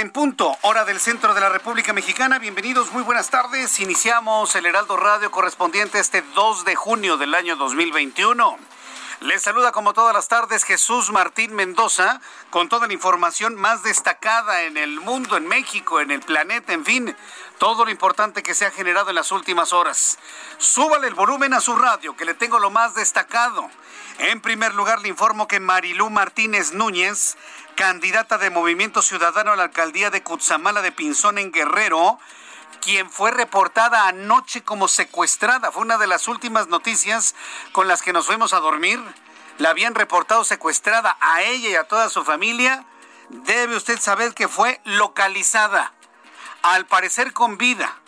En punto, hora del centro de la República Mexicana. Bienvenidos, muy buenas tardes. Iniciamos el Heraldo Radio correspondiente este 2 de junio del año 2021. Les saluda como todas las tardes Jesús Martín Mendoza con toda la información más destacada en el mundo, en México, en el planeta, en fin, todo lo importante que se ha generado en las últimas horas. Súbale el volumen a su radio, que le tengo lo más destacado. En primer lugar, le informo que Marilú Martínez Núñez, candidata de Movimiento Ciudadano a la alcaldía de Cutzamala de Pinzón en Guerrero, quien fue reportada anoche como secuestrada. Fue una de las últimas noticias con las que nos fuimos a dormir. La habían reportado secuestrada a ella y a toda su familia. Debe usted saber que fue localizada, al parecer con vida.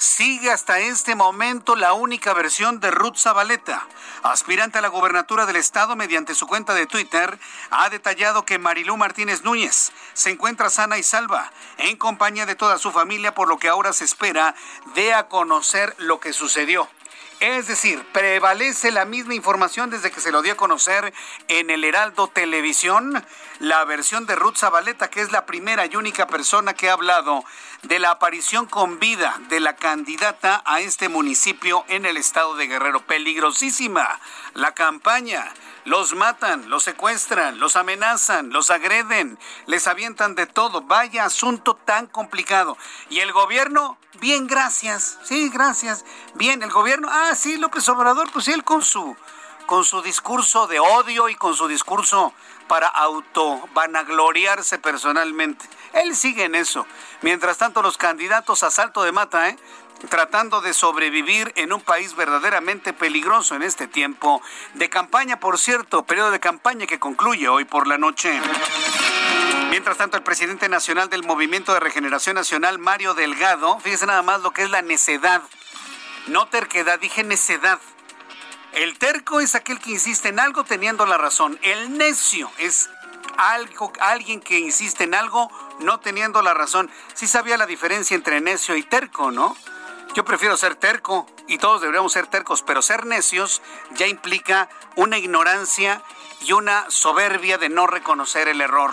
Sigue hasta este momento la única versión de Ruth Zabaleta, aspirante a la gobernatura del estado mediante su cuenta de Twitter, ha detallado que Marilú Martínez Núñez se encuentra sana y salva en compañía de toda su familia, por lo que ahora se espera de a conocer lo que sucedió. Es decir, prevalece la misma información desde que se lo dio a conocer en el Heraldo Televisión, la versión de Ruth Zabaleta, que es la primera y única persona que ha hablado de la aparición con vida de la candidata a este municipio en el estado de Guerrero. Peligrosísima la campaña. Los matan, los secuestran, los amenazan, los agreden, les avientan de todo. Vaya asunto tan complicado. Y el gobierno, bien, gracias. Sí, gracias. Bien, el gobierno, ah, sí, López Obrador, pues él con su con su discurso de odio y con su discurso para auto vanagloriarse personalmente. Él sigue en eso. Mientras tanto, los candidatos a salto de mata, ¿eh? tratando de sobrevivir en un país verdaderamente peligroso en este tiempo de campaña, por cierto, periodo de campaña que concluye hoy por la noche. Mientras tanto, el presidente nacional del Movimiento de Regeneración Nacional, Mario Delgado, fíjese nada más lo que es la necedad, no terquedad, dije necedad. El terco es aquel que insiste en algo teniendo la razón. El necio es algo, alguien que insiste en algo no teniendo la razón. Sí sabía la diferencia entre necio y terco, ¿no? Yo prefiero ser terco y todos deberíamos ser tercos, pero ser necios ya implica una ignorancia y una soberbia de no reconocer el error.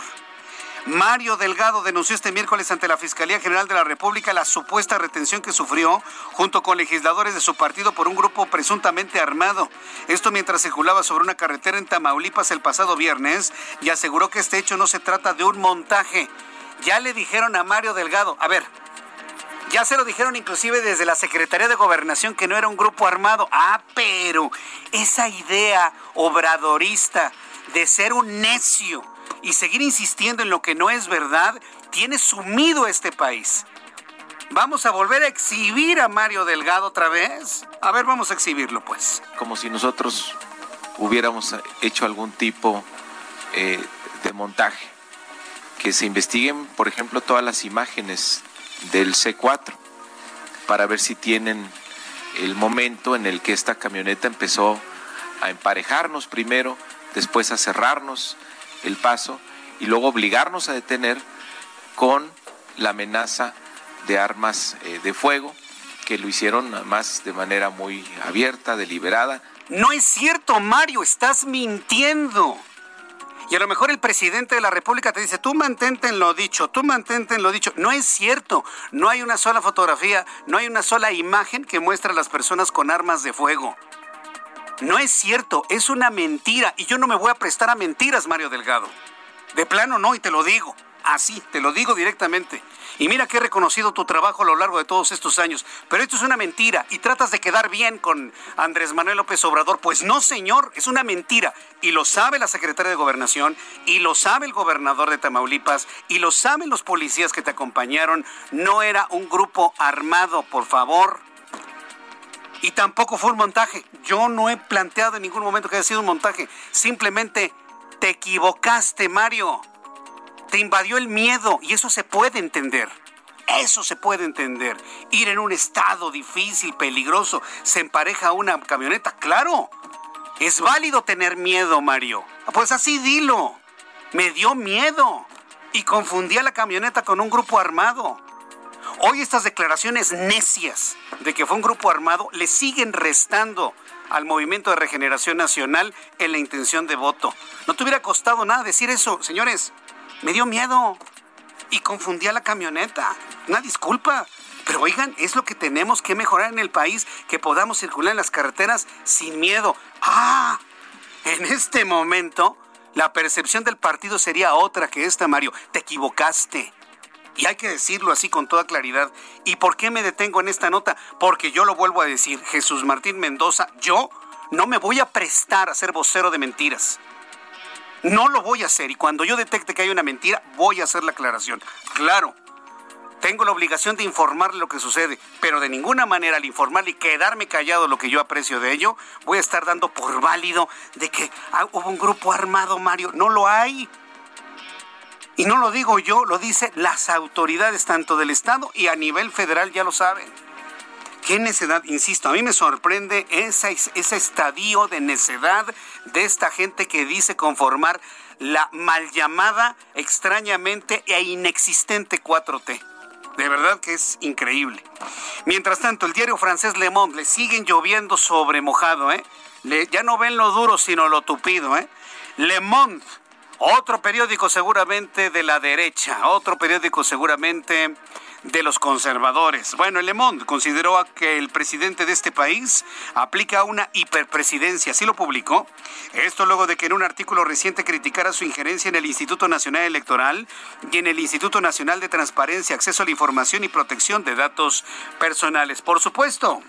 Mario Delgado denunció este miércoles ante la Fiscalía General de la República la supuesta retención que sufrió junto con legisladores de su partido por un grupo presuntamente armado. Esto mientras circulaba sobre una carretera en Tamaulipas el pasado viernes y aseguró que este hecho no se trata de un montaje. Ya le dijeron a Mario Delgado, a ver, ya se lo dijeron inclusive desde la Secretaría de Gobernación que no era un grupo armado. Ah, pero esa idea obradorista de ser un necio y seguir insistiendo en lo que no es verdad tiene sumido a este país. ¿Vamos a volver a exhibir a Mario Delgado otra vez? A ver, vamos a exhibirlo pues. Como si nosotros hubiéramos hecho algún tipo eh, de montaje. Que se investiguen, por ejemplo, todas las imágenes del C4 para ver si tienen el momento en el que esta camioneta empezó a emparejarnos primero, después a cerrarnos el paso y luego obligarnos a detener con la amenaza de armas eh, de fuego, que lo hicieron más de manera muy abierta, deliberada. No es cierto, Mario, estás mintiendo. Y a lo mejor el presidente de la República te dice, tú mantente en lo dicho, tú mantente en lo dicho. No es cierto. No hay una sola fotografía, no hay una sola imagen que muestre a las personas con armas de fuego. No es cierto, es una mentira. Y yo no me voy a prestar a mentiras, Mario Delgado. De plano no, y te lo digo. Así, te lo digo directamente. Y mira que he reconocido tu trabajo a lo largo de todos estos años. Pero esto es una mentira y tratas de quedar bien con Andrés Manuel López Obrador. Pues no, señor, es una mentira. Y lo sabe la secretaria de Gobernación, y lo sabe el gobernador de Tamaulipas, y lo saben los policías que te acompañaron. No era un grupo armado, por favor. Y tampoco fue un montaje. Yo no he planteado en ningún momento que haya sido un montaje. Simplemente te equivocaste, Mario te invadió el miedo y eso se puede entender. Eso se puede entender. Ir en un estado difícil, peligroso, se empareja a una camioneta, claro. Es válido tener miedo, Mario. Pues así dilo. Me dio miedo y confundí a la camioneta con un grupo armado. Hoy estas declaraciones necias de que fue un grupo armado le siguen restando al Movimiento de Regeneración Nacional en la intención de voto. No te hubiera costado nada decir eso, señores. Me dio miedo y confundí a la camioneta. Una disculpa. Pero oigan, es lo que tenemos que mejorar en el país, que podamos circular en las carreteras sin miedo. Ah, en este momento la percepción del partido sería otra que esta, Mario. Te equivocaste. Y hay que decirlo así con toda claridad. ¿Y por qué me detengo en esta nota? Porque yo lo vuelvo a decir, Jesús Martín Mendoza, yo no me voy a prestar a ser vocero de mentiras. No lo voy a hacer y cuando yo detecte que hay una mentira, voy a hacer la aclaración. Claro, tengo la obligación de informarle lo que sucede, pero de ninguna manera al informarle y quedarme callado lo que yo aprecio de ello, voy a estar dando por válido de que ah, hubo un grupo armado, Mario. No lo hay. Y no lo digo yo, lo dicen las autoridades tanto del Estado y a nivel federal ya lo saben. ¿Qué necedad? Insisto, a mí me sorprende ese, ese estadio de necedad de esta gente que dice conformar la mal llamada, extrañamente e inexistente 4T. De verdad que es increíble. Mientras tanto, el diario francés Le Monde le siguen lloviendo sobre mojado, ¿eh? ya no ven lo duro, sino lo tupido, ¿eh? Le Monde, otro periódico seguramente de la derecha, otro periódico seguramente de los conservadores. Bueno, Le Monde consideró que el presidente de este país aplica una hiperpresidencia, así lo publicó. Esto luego de que en un artículo reciente criticara su injerencia en el Instituto Nacional Electoral y en el Instituto Nacional de Transparencia, Acceso a la Información y Protección de Datos Personales. Por supuesto,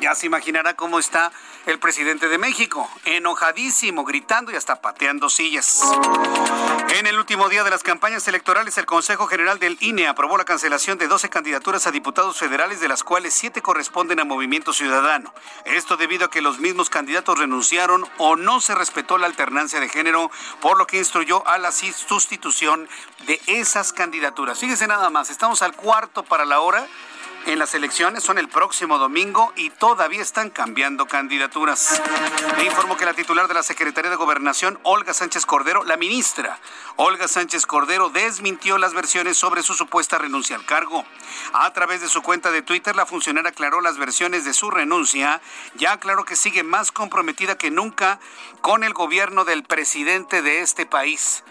ya se imaginará cómo está el presidente de México, enojadísimo, gritando y hasta pateando sillas. En el último día de las campañas electorales, el Consejo General del INE aprobó la cancelación de 12 candidaturas a diputados federales, de las cuales 7 corresponden a Movimiento Ciudadano. Esto debido a que los mismos candidatos renunciaron o no se respetó la alternancia de género, por lo que instruyó a la sustitución de esas candidaturas. Fíjese nada más, estamos al cuarto para la hora en las elecciones son el próximo domingo y todavía están cambiando candidaturas. Le informo que la titular de la Secretaría de Gobernación, Olga Sánchez Cordero, la ministra Olga Sánchez Cordero, desmintió las versiones sobre su supuesta renuncia al cargo. A través de su cuenta de Twitter, la funcionaria aclaró las versiones de su renuncia. Ya aclaró que sigue más comprometida que nunca con el gobierno del presidente de este país.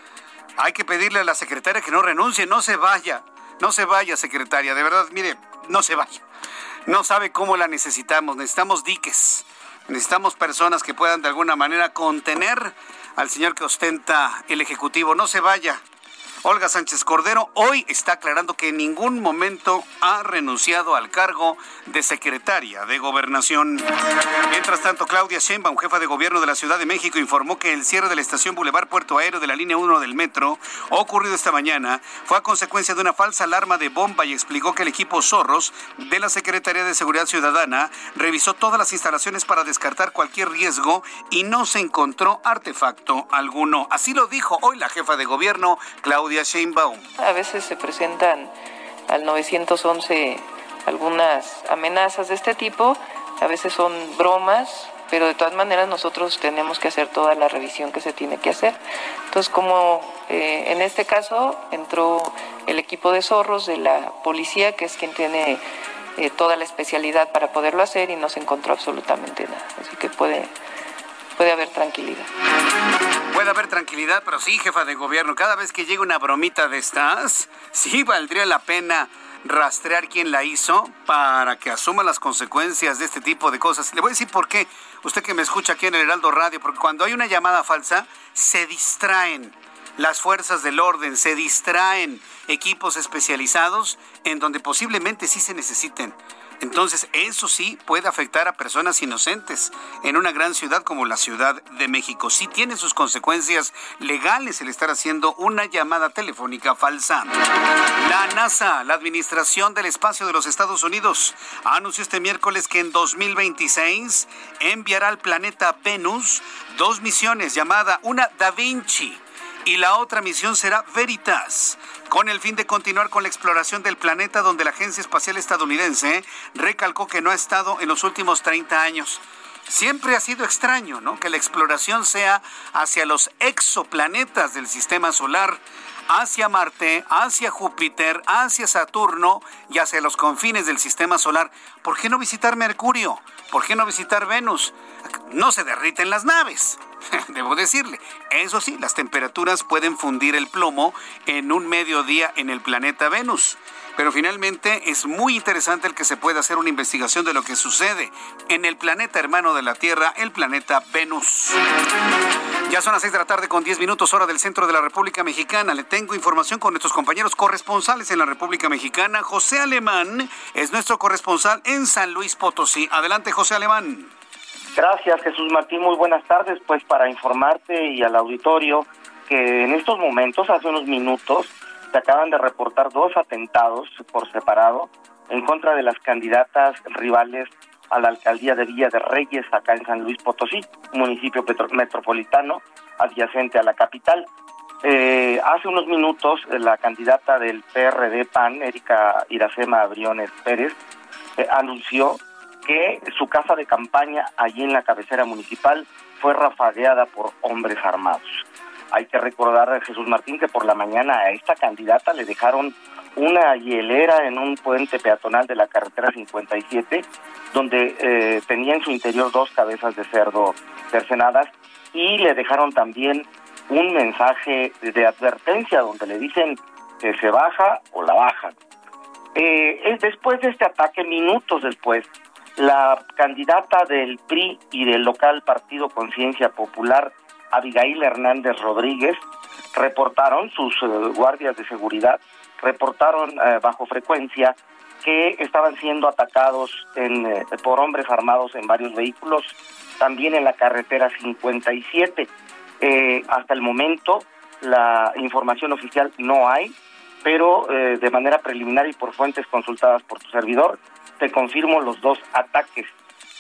Hay que pedirle a la secretaria que no renuncie, no se vaya. No se vaya, secretaria. De verdad, mire, no se vaya. No sabe cómo la necesitamos. Necesitamos diques. Necesitamos personas que puedan de alguna manera contener al señor que ostenta el Ejecutivo. No se vaya. Olga Sánchez Cordero hoy está aclarando que en ningún momento ha renunciado al cargo de secretaria de Gobernación. Mientras tanto, Claudia Sheinbaum, jefa de gobierno de la Ciudad de México, informó que el cierre de la estación Boulevard Puerto Aéreo de la línea 1 del metro, ocurrido esta mañana, fue a consecuencia de una falsa alarma de bomba y explicó que el equipo Zorros de la Secretaría de Seguridad Ciudadana revisó todas las instalaciones para descartar cualquier riesgo y no se encontró artefacto alguno. Así lo dijo hoy la jefa de gobierno, Claudia a veces se presentan al 911 algunas amenazas de este tipo, a veces son bromas, pero de todas maneras nosotros tenemos que hacer toda la revisión que se tiene que hacer. Entonces, como eh, en este caso entró el equipo de zorros de la policía, que es quien tiene eh, toda la especialidad para poderlo hacer y no se encontró absolutamente nada. Así que puede, puede haber tranquilidad. Puede haber tranquilidad, pero sí, jefa de gobierno, cada vez que llega una bromita de estas, sí valdría la pena rastrear quién la hizo para que asuma las consecuencias de este tipo de cosas. Le voy a decir por qué, usted que me escucha aquí en el Heraldo Radio, porque cuando hay una llamada falsa, se distraen las fuerzas del orden, se distraen equipos especializados en donde posiblemente sí se necesiten. Entonces, eso sí puede afectar a personas inocentes en una gran ciudad como la Ciudad de México. Sí tiene sus consecuencias legales el estar haciendo una llamada telefónica falsa. La NASA, la Administración del Espacio de los Estados Unidos, anunció este miércoles que en 2026 enviará al planeta Venus dos misiones llamadas una Da Vinci y la otra misión será Veritas, con el fin de continuar con la exploración del planeta donde la Agencia Espacial Estadounidense recalcó que no ha estado en los últimos 30 años. Siempre ha sido extraño, ¿no? Que la exploración sea hacia los exoplanetas del sistema solar, hacia Marte, hacia Júpiter, hacia Saturno y hacia los confines del sistema solar. ¿Por qué no visitar Mercurio? ¿Por qué no visitar Venus? No se derriten las naves. debo decirle. Eso sí, las temperaturas pueden fundir el plomo en un mediodía en el planeta Venus. Pero finalmente es muy interesante el que se pueda hacer una investigación de lo que sucede en el planeta hermano de la Tierra, el planeta Venus. Ya son las 6 de la tarde con 10 minutos hora del centro de la República Mexicana. Le tengo información con nuestros compañeros corresponsales en la República Mexicana. José Alemán es nuestro corresponsal en San Luis Potosí. Adelante, José Alemán. Gracias, Jesús Martín. Muy buenas tardes. Pues para informarte y al auditorio que en estos momentos, hace unos minutos, se acaban de reportar dos atentados por separado en contra de las candidatas rivales a la alcaldía de Villa de Reyes, acá en San Luis Potosí, municipio metropolitano adyacente a la capital. Eh, hace unos minutos, la candidata del PRD PAN, Erika Iracema Briones Pérez, eh, anunció que su casa de campaña allí en la cabecera municipal fue rafagueada por hombres armados. Hay que recordar a Jesús Martín que por la mañana a esta candidata le dejaron una hielera en un puente peatonal de la carretera 57, donde eh, tenía en su interior dos cabezas de cerdo cercenadas y le dejaron también un mensaje de advertencia donde le dicen que se baja o la bajan. Eh, después de este ataque, minutos después, la candidata del PRI y del local Partido Conciencia Popular, Abigail Hernández Rodríguez, reportaron, sus eh, guardias de seguridad, reportaron eh, bajo frecuencia que estaban siendo atacados eh, por hombres armados en varios vehículos, también en la carretera 57. hasta el momento la información oficial no hay, pero de manera preliminar y por fuentes consultadas por tu servidor, te confirmo los dos ataques.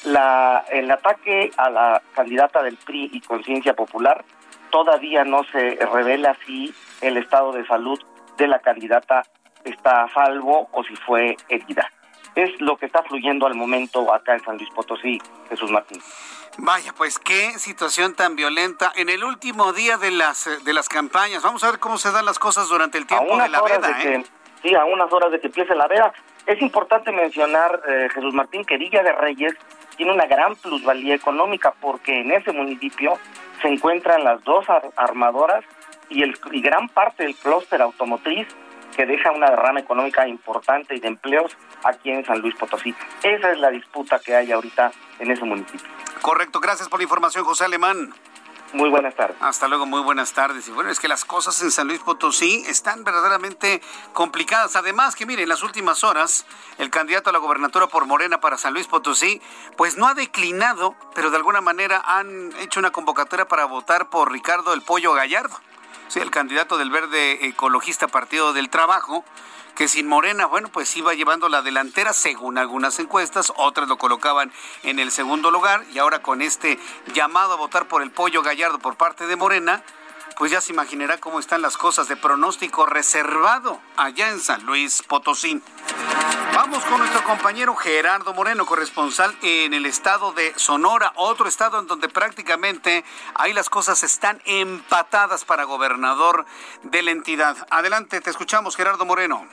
La, el ataque a la candidata del PRI y Conciencia Popular todavía no se revela si el estado de salud de la candidata está a salvo o si fue herida. Es lo que está fluyendo al momento acá en San Luis Potosí, Jesús Martín. Vaya, pues qué situación tan violenta en el último día de las de las campañas. Vamos a ver cómo se dan las cosas durante el tiempo de la veda, ¿eh? sí, a unas horas de que empiece la veda. Es importante mencionar, eh, Jesús Martín, que Villa de Reyes tiene una gran plusvalía económica porque en ese municipio se encuentran las dos armadoras y, el, y gran parte del clúster automotriz que deja una derrama económica importante y de empleos aquí en San Luis Potosí. Esa es la disputa que hay ahorita en ese municipio. Correcto, gracias por la información, José Alemán. Muy buenas tardes. Hasta luego, muy buenas tardes. Y bueno, es que las cosas en San Luis Potosí están verdaderamente complicadas. Además que, mire, en las últimas horas, el candidato a la gobernatura por Morena para San Luis Potosí, pues no ha declinado, pero de alguna manera han hecho una convocatoria para votar por Ricardo el Pollo Gallardo. Sí, el candidato del Verde Ecologista Partido del Trabajo, que sin Morena, bueno, pues iba llevando la delantera según algunas encuestas, otras lo colocaban en el segundo lugar y ahora con este llamado a votar por el pollo gallardo por parte de Morena, pues ya se imaginará cómo están las cosas de pronóstico reservado allá en San Luis Potosí. Vamos con nuestro compañero Gerardo Moreno, corresponsal en el estado de Sonora, otro estado en donde prácticamente ahí las cosas están empatadas para gobernador de la entidad. Adelante, te escuchamos, Gerardo Moreno.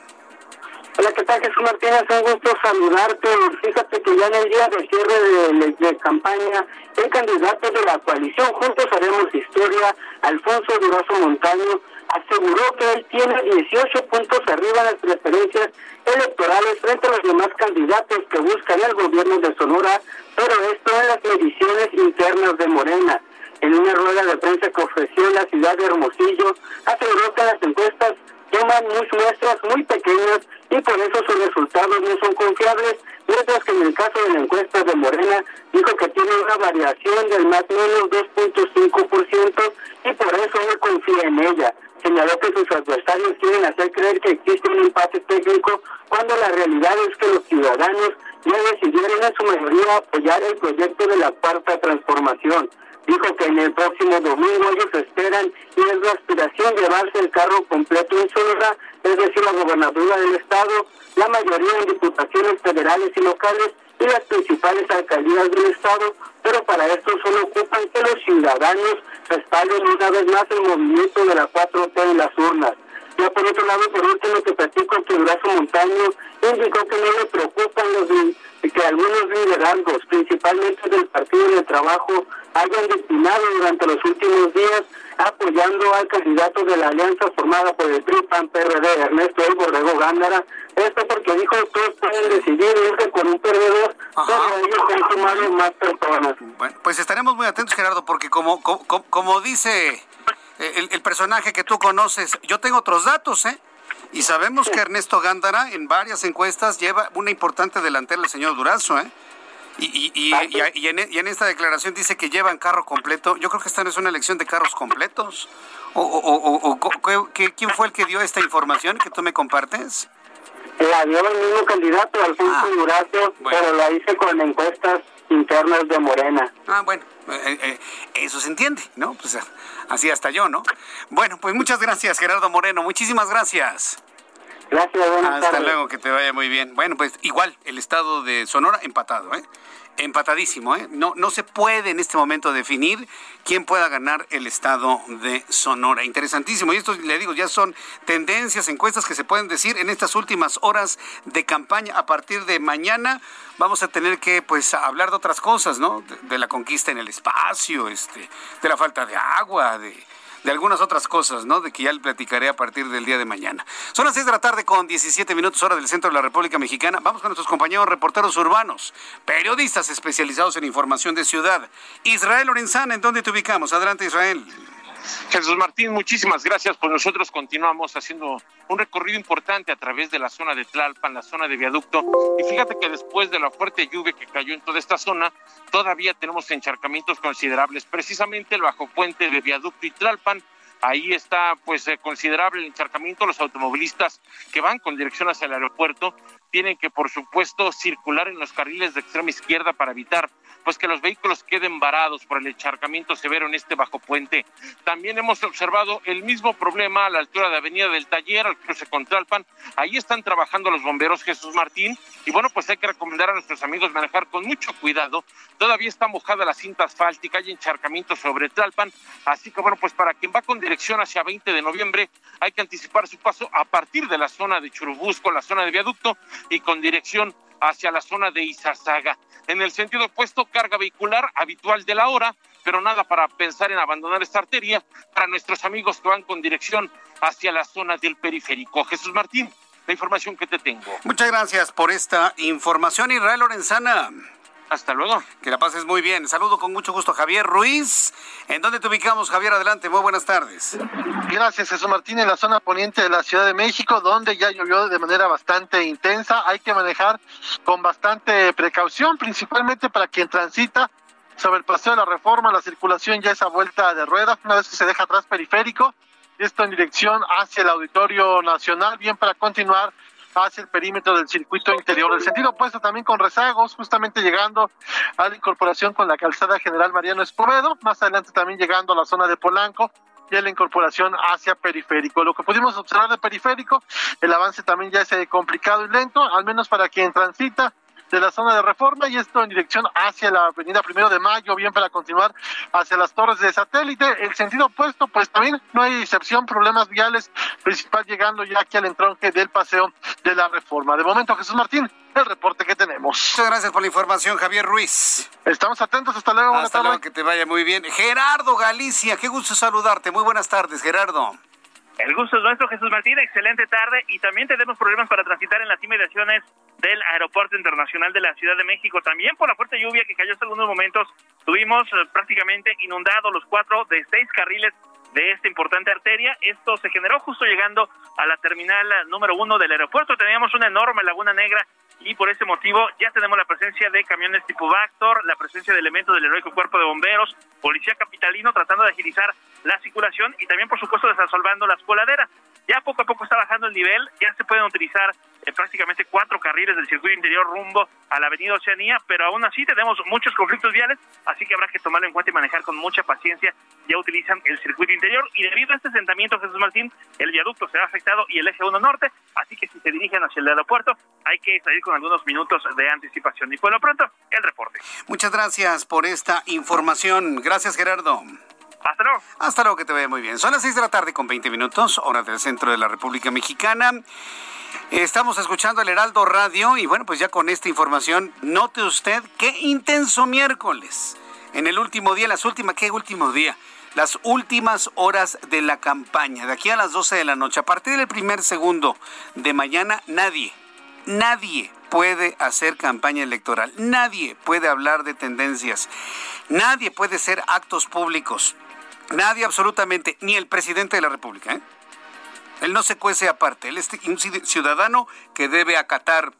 Hola, ¿qué tal Jesús Martínez? Un gusto saludarte. Fíjate que ya en el día de cierre de, campaña, el candidato de la coalición Juntos Haremos Historia, Alfonso Durazo Montaño, aseguró que él tiene 18 puntos arriba en las preferencias electorales frente a los demás candidatos que buscan el gobierno de Sonora, pero esto en las mediciones internas de Morena. En una rueda de prensa que ofreció en la ciudad de Hermosillo, aseguró que las encuestas toman muestras muy pequeñas y por eso sus resultados no son confiables, mientras que en el caso de la encuesta de Morena dijo que tiene una variación del más o menos 2.5% y por eso no confía en ella. Señaló que sus adversarios quieren hacer creer que existe un empate técnico cuando la realidad es que los ciudadanos ya decidieron en su mayoría apoyar el proyecto de la cuarta transformación dijo que en el próximo domingo ellos esperan y es la aspiración llevarse el carro completo en Sonora, es decir, la gobernatura del estado, la mayoría en diputaciones federales y locales y las principales alcaldías del estado, pero para esto solo ocupan que los ciudadanos respalden una vez más el movimiento de la 4T en las urnas. Ya por otro lado, por último, que platico que Brazo Montaño indicó que no le preocupan los que algunos liderazgos, principalmente del Partido del Trabajo, hayan destinado durante los últimos días apoyando al candidato de la alianza formada por el PRI, PAN, PRD, Ernesto El Borrego Gándara. Esto porque dijo todos pueden decidir irse con un perdedor, pero ellos han sumado más personas. Bueno, pues estaremos muy atentos, Gerardo, porque como, como, como dice el, el personaje que tú conoces, yo tengo otros datos, ¿eh? Y sabemos que Ernesto Gándara en varias encuestas lleva una importante delantera el señor Durazo, ¿eh? Y, y, y, y, en, y, en, esta declaración dice que llevan carro completo. Yo creo que esta no es una elección de carros completos. ¿O, o, o, quién fue el que dio esta información que tú me compartes? La dio el mismo candidato, Alfonso ah, Durazo, pero la hice con encuestas internas de Morena. Ah, bueno, eh, eh, eso se entiende, ¿no? Pues así hasta yo, ¿no? Bueno, pues muchas gracias, Gerardo Moreno, muchísimas gracias. Gracias, Hasta luego, que te vaya muy bien. Bueno, pues igual, el estado de Sonora empatado, ¿eh? empatadísimo. ¿eh? No, no se puede en este momento definir quién pueda ganar el estado de Sonora. Interesantísimo. Y esto, le digo, ya son tendencias, encuestas que se pueden decir en estas últimas horas de campaña. A partir de mañana vamos a tener que pues hablar de otras cosas, ¿no? De, de la conquista en el espacio, este, de la falta de agua, de de algunas otras cosas, ¿no? De que ya le platicaré a partir del día de mañana. Son las 6 de la tarde con 17 minutos hora del centro de la República Mexicana. Vamos con nuestros compañeros reporteros urbanos, periodistas especializados en información de ciudad. Israel Lorenzana, ¿en dónde te ubicamos? Adelante, Israel. Jesús Martín, muchísimas gracias. Pues nosotros continuamos haciendo un recorrido importante a través de la zona de Tlalpan, la zona de viaducto. Y fíjate que después de la fuerte lluvia que cayó en toda esta zona, todavía tenemos encharcamientos considerables. Precisamente el bajo puente de viaducto y Tlalpan Ahí está pues eh, considerable el encharcamiento. Los automovilistas que van con dirección hacia el aeropuerto tienen que por supuesto circular en los carriles de extrema izquierda para evitar pues que los vehículos queden varados por el encharcamiento severo en este bajo puente. También hemos observado el mismo problema a la altura de Avenida del Taller, al cruce con Tlalpan. Ahí están trabajando los bomberos Jesús Martín y bueno, pues hay que recomendar a nuestros amigos manejar con mucho cuidado. Todavía está mojada la cinta asfáltica, hay encharcamiento sobre Tlalpan, así que bueno, pues para quien va con dirección hacia 20 de noviembre, hay que anticipar su paso a partir de la zona de Churubusco, la zona de viaducto y con dirección hacia la zona de Izazaga. En el sentido opuesto, carga vehicular habitual de la hora, pero nada para pensar en abandonar esta arteria para nuestros amigos que van con dirección hacia la zona del periférico. Jesús Martín, la información que te tengo. Muchas gracias por esta información, Israel Lorenzana. Hasta luego. Que la pases muy bien. Saludo con mucho gusto Javier Ruiz. ¿En dónde te ubicamos, Javier? Adelante, muy buenas tardes. Gracias, Jesús Martín, en la zona poniente de la Ciudad de México, donde ya llovió de manera bastante intensa. Hay que manejar con bastante precaución, principalmente para quien transita sobre el paseo de la reforma, la circulación ya esa vuelta de ruedas, una vez que se deja atrás periférico, esto en dirección hacia el Auditorio Nacional, bien para continuar hacia el perímetro del circuito interior. El sentido opuesto también con rezagos, justamente llegando a la incorporación con la calzada general Mariano Escobedo, más adelante también llegando a la zona de Polanco, de la incorporación hacia periférico. Lo que pudimos observar de periférico, el avance también ya es eh, complicado y lento, al menos para quien transita de la zona de reforma y esto en dirección hacia la avenida Primero de Mayo, bien para continuar hacia las torres de satélite. El sentido opuesto, pues también no hay excepción, problemas viales, principal llegando ya aquí al entronque del paseo de la reforma. De momento, Jesús Martín, el reporte que tenemos. Muchas gracias por la información, Javier Ruiz. Estamos atentos, hasta luego. Hasta luego, que te vaya muy bien. Gerardo Galicia, qué gusto saludarte. Muy buenas tardes, Gerardo. El gusto es nuestro, Jesús Martín. Excelente tarde. Y también tenemos problemas para transitar en las inmediaciones del Aeropuerto Internacional de la Ciudad de México. También por la fuerte lluvia que cayó hace algunos momentos, tuvimos eh, prácticamente inundados los cuatro de seis carriles de esta importante arteria. Esto se generó justo llegando a la terminal número uno del aeropuerto. Teníamos una enorme laguna negra y por ese motivo ya tenemos la presencia de camiones tipo Vactor, la presencia de elementos del heroico cuerpo de bomberos, policía capitalino tratando de agilizar la circulación y también por supuesto desasolvando las coladeras. Ya poco a poco está bajando el nivel, ya se pueden utilizar eh, prácticamente cuatro carriles del circuito interior rumbo a la avenida Oceanía, pero aún así tenemos muchos conflictos viales, así que habrá que tomarlo en cuenta y manejar con mucha paciencia. Ya utilizan el circuito interior y debido a este asentamiento, Jesús Martín, el viaducto se ha afectado y el eje 1 norte, así que si se dirigen hacia el aeropuerto hay que salir con algunos minutos de anticipación. Y por lo pronto, el reporte. Muchas gracias por esta información. Gracias, Gerardo. Hasta luego. Hasta luego, que te vaya muy bien. Son las 6 de la tarde con 20 minutos, hora del centro de la República Mexicana. Estamos escuchando el Heraldo Radio y bueno, pues ya con esta información, note usted qué intenso miércoles. En el último día, las últimas, ¿qué último día? Las últimas horas de la campaña, de aquí a las 12 de la noche. A partir del primer segundo de mañana, nadie, nadie puede hacer campaña electoral. Nadie puede hablar de tendencias. Nadie puede hacer actos públicos. Nadie absolutamente, ni el presidente de la República. ¿eh? Él no se cuece aparte. Él es un ciudadano que debe acatar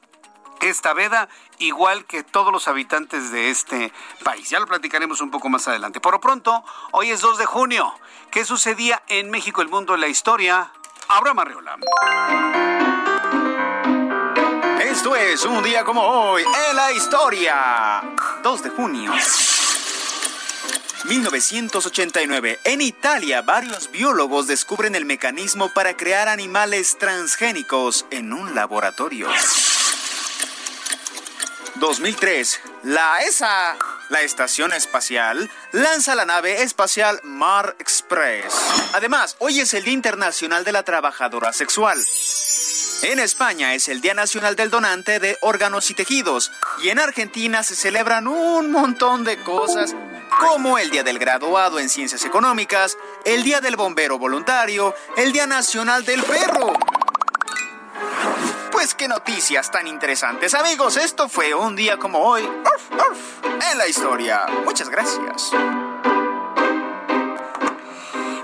esta veda igual que todos los habitantes de este país. Ya lo platicaremos un poco más adelante. Por lo pronto, hoy es 2 de junio. ¿Qué sucedía en México, el mundo, la historia? Abraham Arreola. Esto es un día como hoy en la historia. 2 de junio. 1989. En Italia, varios biólogos descubren el mecanismo para crear animales transgénicos en un laboratorio. 2003. La ESA, la Estación Espacial, lanza la nave espacial Mar Express. Además, hoy es el Día Internacional de la Trabajadora Sexual. En España es el Día Nacional del Donante de Órganos y Tejidos. Y en Argentina se celebran un montón de cosas, como el Día del Graduado en Ciencias Económicas, el Día del Bombero Voluntario, el Día Nacional del Perro. Pues qué noticias tan interesantes, amigos. Esto fue un día como hoy en la historia. Muchas gracias.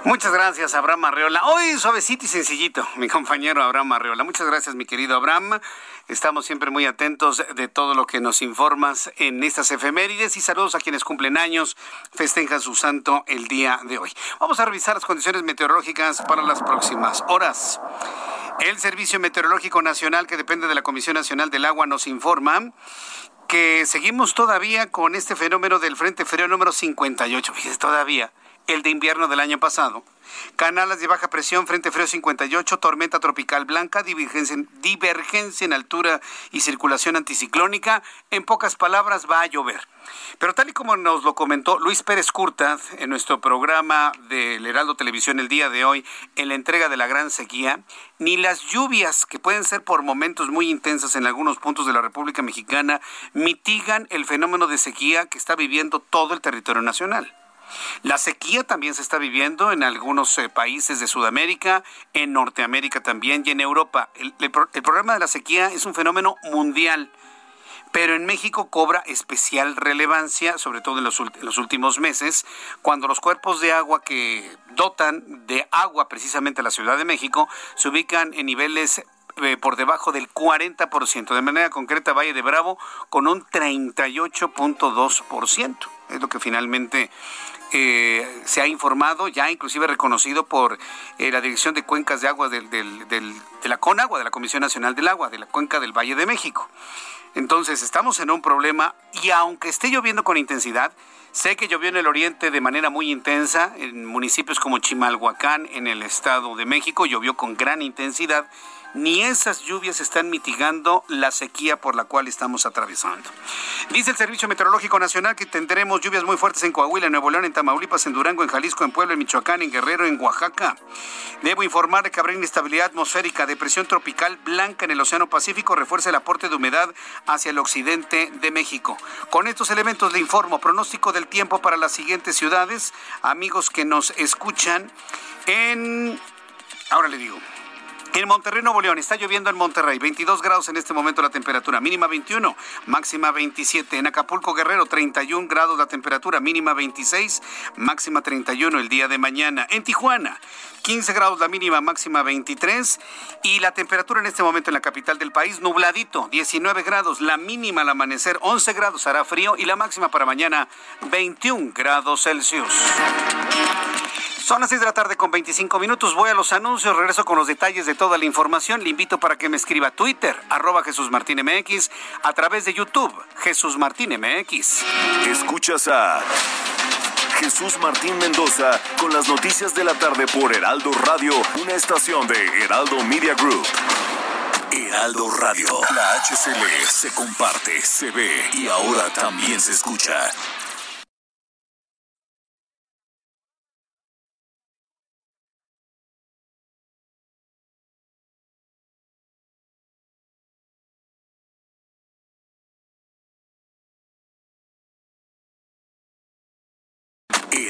Muchas gracias, Abraham Arreola. Hoy suavecito y sencillito, mi compañero Abraham Arreola. Muchas gracias, mi querido Abraham. Estamos siempre muy atentos de todo lo que nos informas en estas efemérides y saludos a quienes cumplen años, festejan su santo el día de hoy. Vamos a revisar las condiciones meteorológicas para las próximas horas. El Servicio Meteorológico Nacional, que depende de la Comisión Nacional del Agua, nos informa que seguimos todavía con este fenómeno del Frente Frío número 58. Fíjese, todavía el de invierno del año pasado. Canales de baja presión, frente frío 58, tormenta tropical blanca, divergencia, en altura y circulación anticiclónica. En pocas palabras, va a llover. Pero tal y como nos lo comentó Luis Pérez Curtaz en nuestro programa del Heraldo Televisión el día de hoy, en la entrega de la gran sequía, ni las lluvias, que pueden ser por momentos muy intensas en algunos puntos de la República Mexicana, mitigan el fenómeno de sequía que está viviendo todo el territorio nacional. La sequía también se está viviendo en algunos eh, países de Sudamérica, en Norteamérica también y en Europa. El, problema de la sequía es un fenómeno mundial pero en México cobra especial relevancia, sobre todo en los, últimos meses, cuando los cuerpos de agua que dotan de agua precisamente a la Ciudad de México se ubican en niveles eh, por debajo del 40%, de manera concreta Valle de Bravo con un 38.2%. Es lo que finalmente eh, se ha informado, ya inclusive reconocido por eh, la Dirección de Cuencas de Agua del, de la CONAGUA, de la Comisión Nacional del Agua, de la Cuenca del Valle de México. Entonces, estamos en un problema y aunque esté lloviendo con intensidad, sé que llovió en el oriente de manera muy intensa, en municipios como Chimalhuacán, en el Estado de México, llovió con gran intensidad ni esas lluvias están mitigando la sequía por la cual estamos atravesando. Dice el Servicio Meteorológico Nacional que tendremos lluvias muy fuertes en Coahuila, en Nuevo León, en Tamaulipas, en Durango, en Jalisco, en Puebla, en Michoacán, en Guerrero, en Oaxaca. Debo informar que habrá inestabilidad atmosférica, depresión tropical blanca en el Océano Pacífico, refuerza el aporte de humedad hacia el occidente de México. Con estos elementos le informo pronóstico del tiempo para las siguientes ciudades. Amigos que nos escuchan en... Ahora le digo. En Monterrey, Nuevo León, está lloviendo en Monterrey, 22 grados en este momento la temperatura, mínima 21, máxima 27. En Acapulco, Guerrero, 31 grados la temperatura, mínima 26, máxima 31 el día de mañana. En Tijuana, 15 grados la mínima, máxima 23. Y la temperatura en este momento en la capital del país, nubladito, 19 grados, la mínima al amanecer, 11 grados hará frío y la máxima para mañana, 21 grados Celsius. Son las 6 de la tarde con 25 minutos. Voy a los anuncios, regreso con los detalles de toda la información. Le invito para que me escriba a Twitter, arroba Jesús Martín MX, a través de YouTube, Jesús Martín MX. Escuchas a Jesús Martín Mendoza con las noticias de la tarde por Heraldo Radio, una estación de Heraldo Media Group. Heraldo Radio, la HCL se comparte, se ve y ahora también se escucha.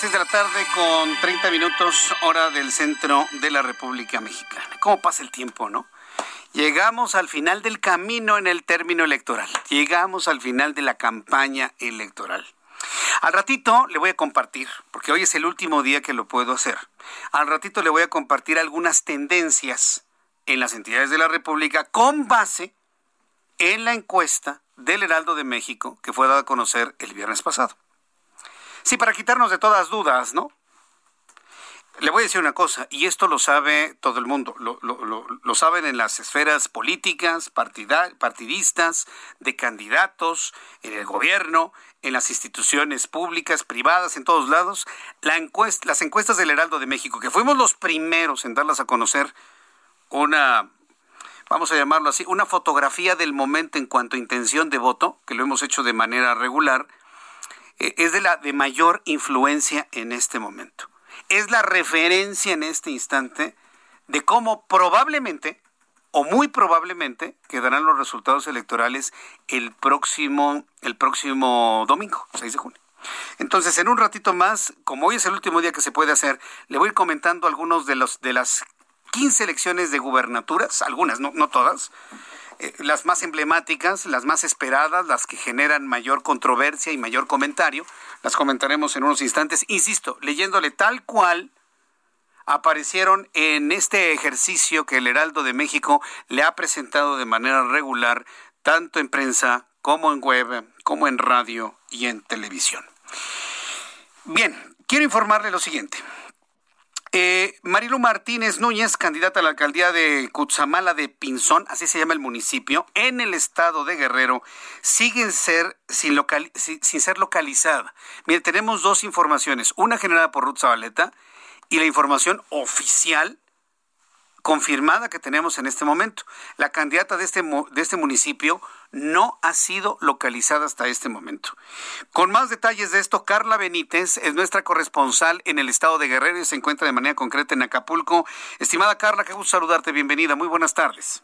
Las seis de la tarde con 30 minutos, hora del centro de la República Mexicana. ¿Cómo pasa el tiempo, no? Llegamos al final del camino en el término electoral. Llegamos al final de la campaña electoral. Al ratito le voy a compartir, porque hoy es el último día que lo puedo hacer. Al ratito le voy a compartir algunas tendencias en las entidades de la República con base en la encuesta del Heraldo de México que fue dada a conocer el viernes pasado. Sí, para quitarnos de todas dudas, ¿no? Le voy a decir una cosa, y esto lo sabe todo el mundo, lo, lo, lo, saben en las esferas políticas, partida, partidistas, de candidatos, en el gobierno, en las instituciones públicas, privadas, en todos lados. La encuesta, las encuestas del Heraldo de México, que fuimos los primeros en darlas a conocer, una, vamos a llamarlo así, una fotografía del momento en cuanto a intención de voto, que lo hemos hecho de manera regular, es de la de mayor influencia en este momento. Es la referencia en este instante de cómo probablemente o muy probablemente quedarán los resultados electorales el próximo el próximo domingo, 6 de junio. Entonces, en un ratito más, como hoy es el último día que se puede hacer, le voy a ir comentando algunos de los de las 15 elecciones de gubernaturas, algunas, no, no todas, eh, las más emblemáticas, las más esperadas, las que generan mayor controversia y mayor comentario, las comentaremos en unos instantes. Insisto, leyéndole tal cual aparecieron en este ejercicio que el Heraldo de México le ha presentado de manera regular, tanto en prensa como en web, como en radio y en televisión. Bien, quiero informarle lo siguiente. Eh, Marilu Martínez Núñez, candidata a la alcaldía de Cutzamala de Pinzón, así se llama el municipio, en el estado de Guerrero, sigue ser, sin, local, sin, sin, ser localizada. Mire, tenemos dos informaciones, una generada por Ruth Zabaleta y la información oficial confirmada que tenemos en este momento. La candidata de este, de este municipio no ha sido localizada hasta este momento. Con más detalles de esto, Carla Benítez es nuestra corresponsal en el estado de Guerrero y se encuentra de manera concreta en Acapulco. Estimada Carla, qué gusto saludarte, bienvenida, muy buenas tardes.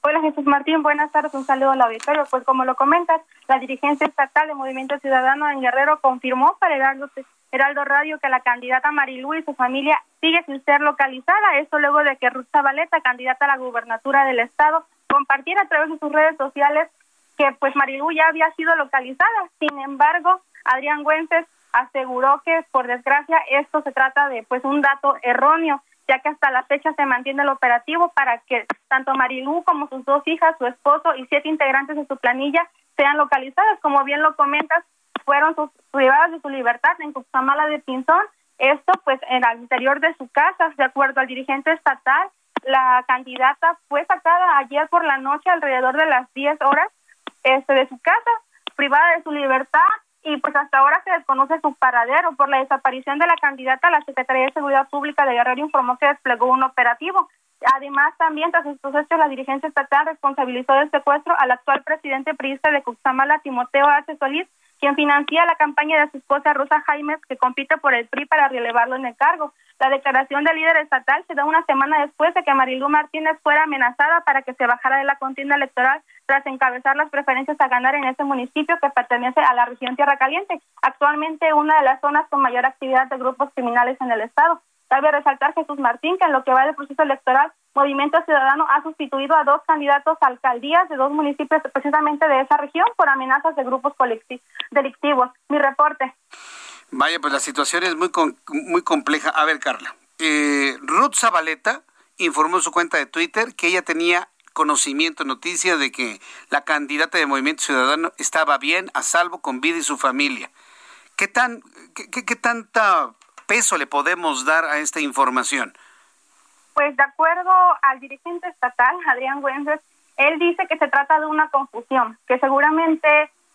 Hola Jesús Martín, buenas tardes, un saludo al auditorio. Pues como lo comentas, la dirigencia estatal de Movimiento Ciudadano en Guerrero confirmó para Heraldo, Heraldo Radio que la candidata Marilu y su familia sigue sin ser localizada. Esto luego de que Ruth Zabaleta, candidata a la gubernatura del estado, compartiera a través de sus redes sociales que pues Marilu ya había sido localizada. Sin embargo, Adrián Güences aseguró que por desgracia esto se trata de pues un dato erróneo ya que hasta la fecha se mantiene el operativo para que tanto Marilú como sus dos hijas, su esposo y siete integrantes de su planilla sean localizadas. Como bien lo comentas, fueron sus, privadas de su libertad en Cuxamala de Pinzón. Esto, pues, en el interior de su casa, de acuerdo al dirigente estatal, la candidata fue sacada ayer por la noche alrededor de las 10 horas este, de su casa, privada de su libertad y pues hasta ahora se desconoce su paradero. Por la desaparición de la candidata, la Secretaría de Seguridad Pública de Guerrero informó que desplegó un operativo. Además, también tras estos hechos, la dirigencia estatal responsabilizó del secuestro al actual presidente priista de Cuxamala, Timoteo H. Solís, quien financia la campaña de su esposa Rosa Jaimes, que compite por el PRI para relevarlo en el cargo. La declaración del líder estatal se da una semana después de que Marilú Martínez fuera amenazada para que se bajara de la contienda electoral tras encabezar las preferencias a ganar en ese municipio que pertenece a la región Tierra Caliente, actualmente una de las zonas con mayor actividad de grupos criminales en el estado. Cabe resaltar Jesús Martín que en lo que va del proceso electoral, Movimiento Ciudadano ha sustituido a dos candidatos a alcaldías de dos municipios precisamente de esa región por amenazas de grupos delictivos. Mi reporte. Vaya, pues la situación es muy, muy compleja. A ver, Carla. Eh, Ruth Zabaleta informó en su cuenta de Twitter que ella tenía conocimiento, noticia de que la candidata de Movimiento Ciudadano estaba bien, a salvo, con vida y su familia. ¿Qué tan, qué, qué, tanta peso le podemos dar a esta información? Pues de acuerdo al dirigente estatal, Adrián Güences, él dice que se trata de una confusión, que seguramente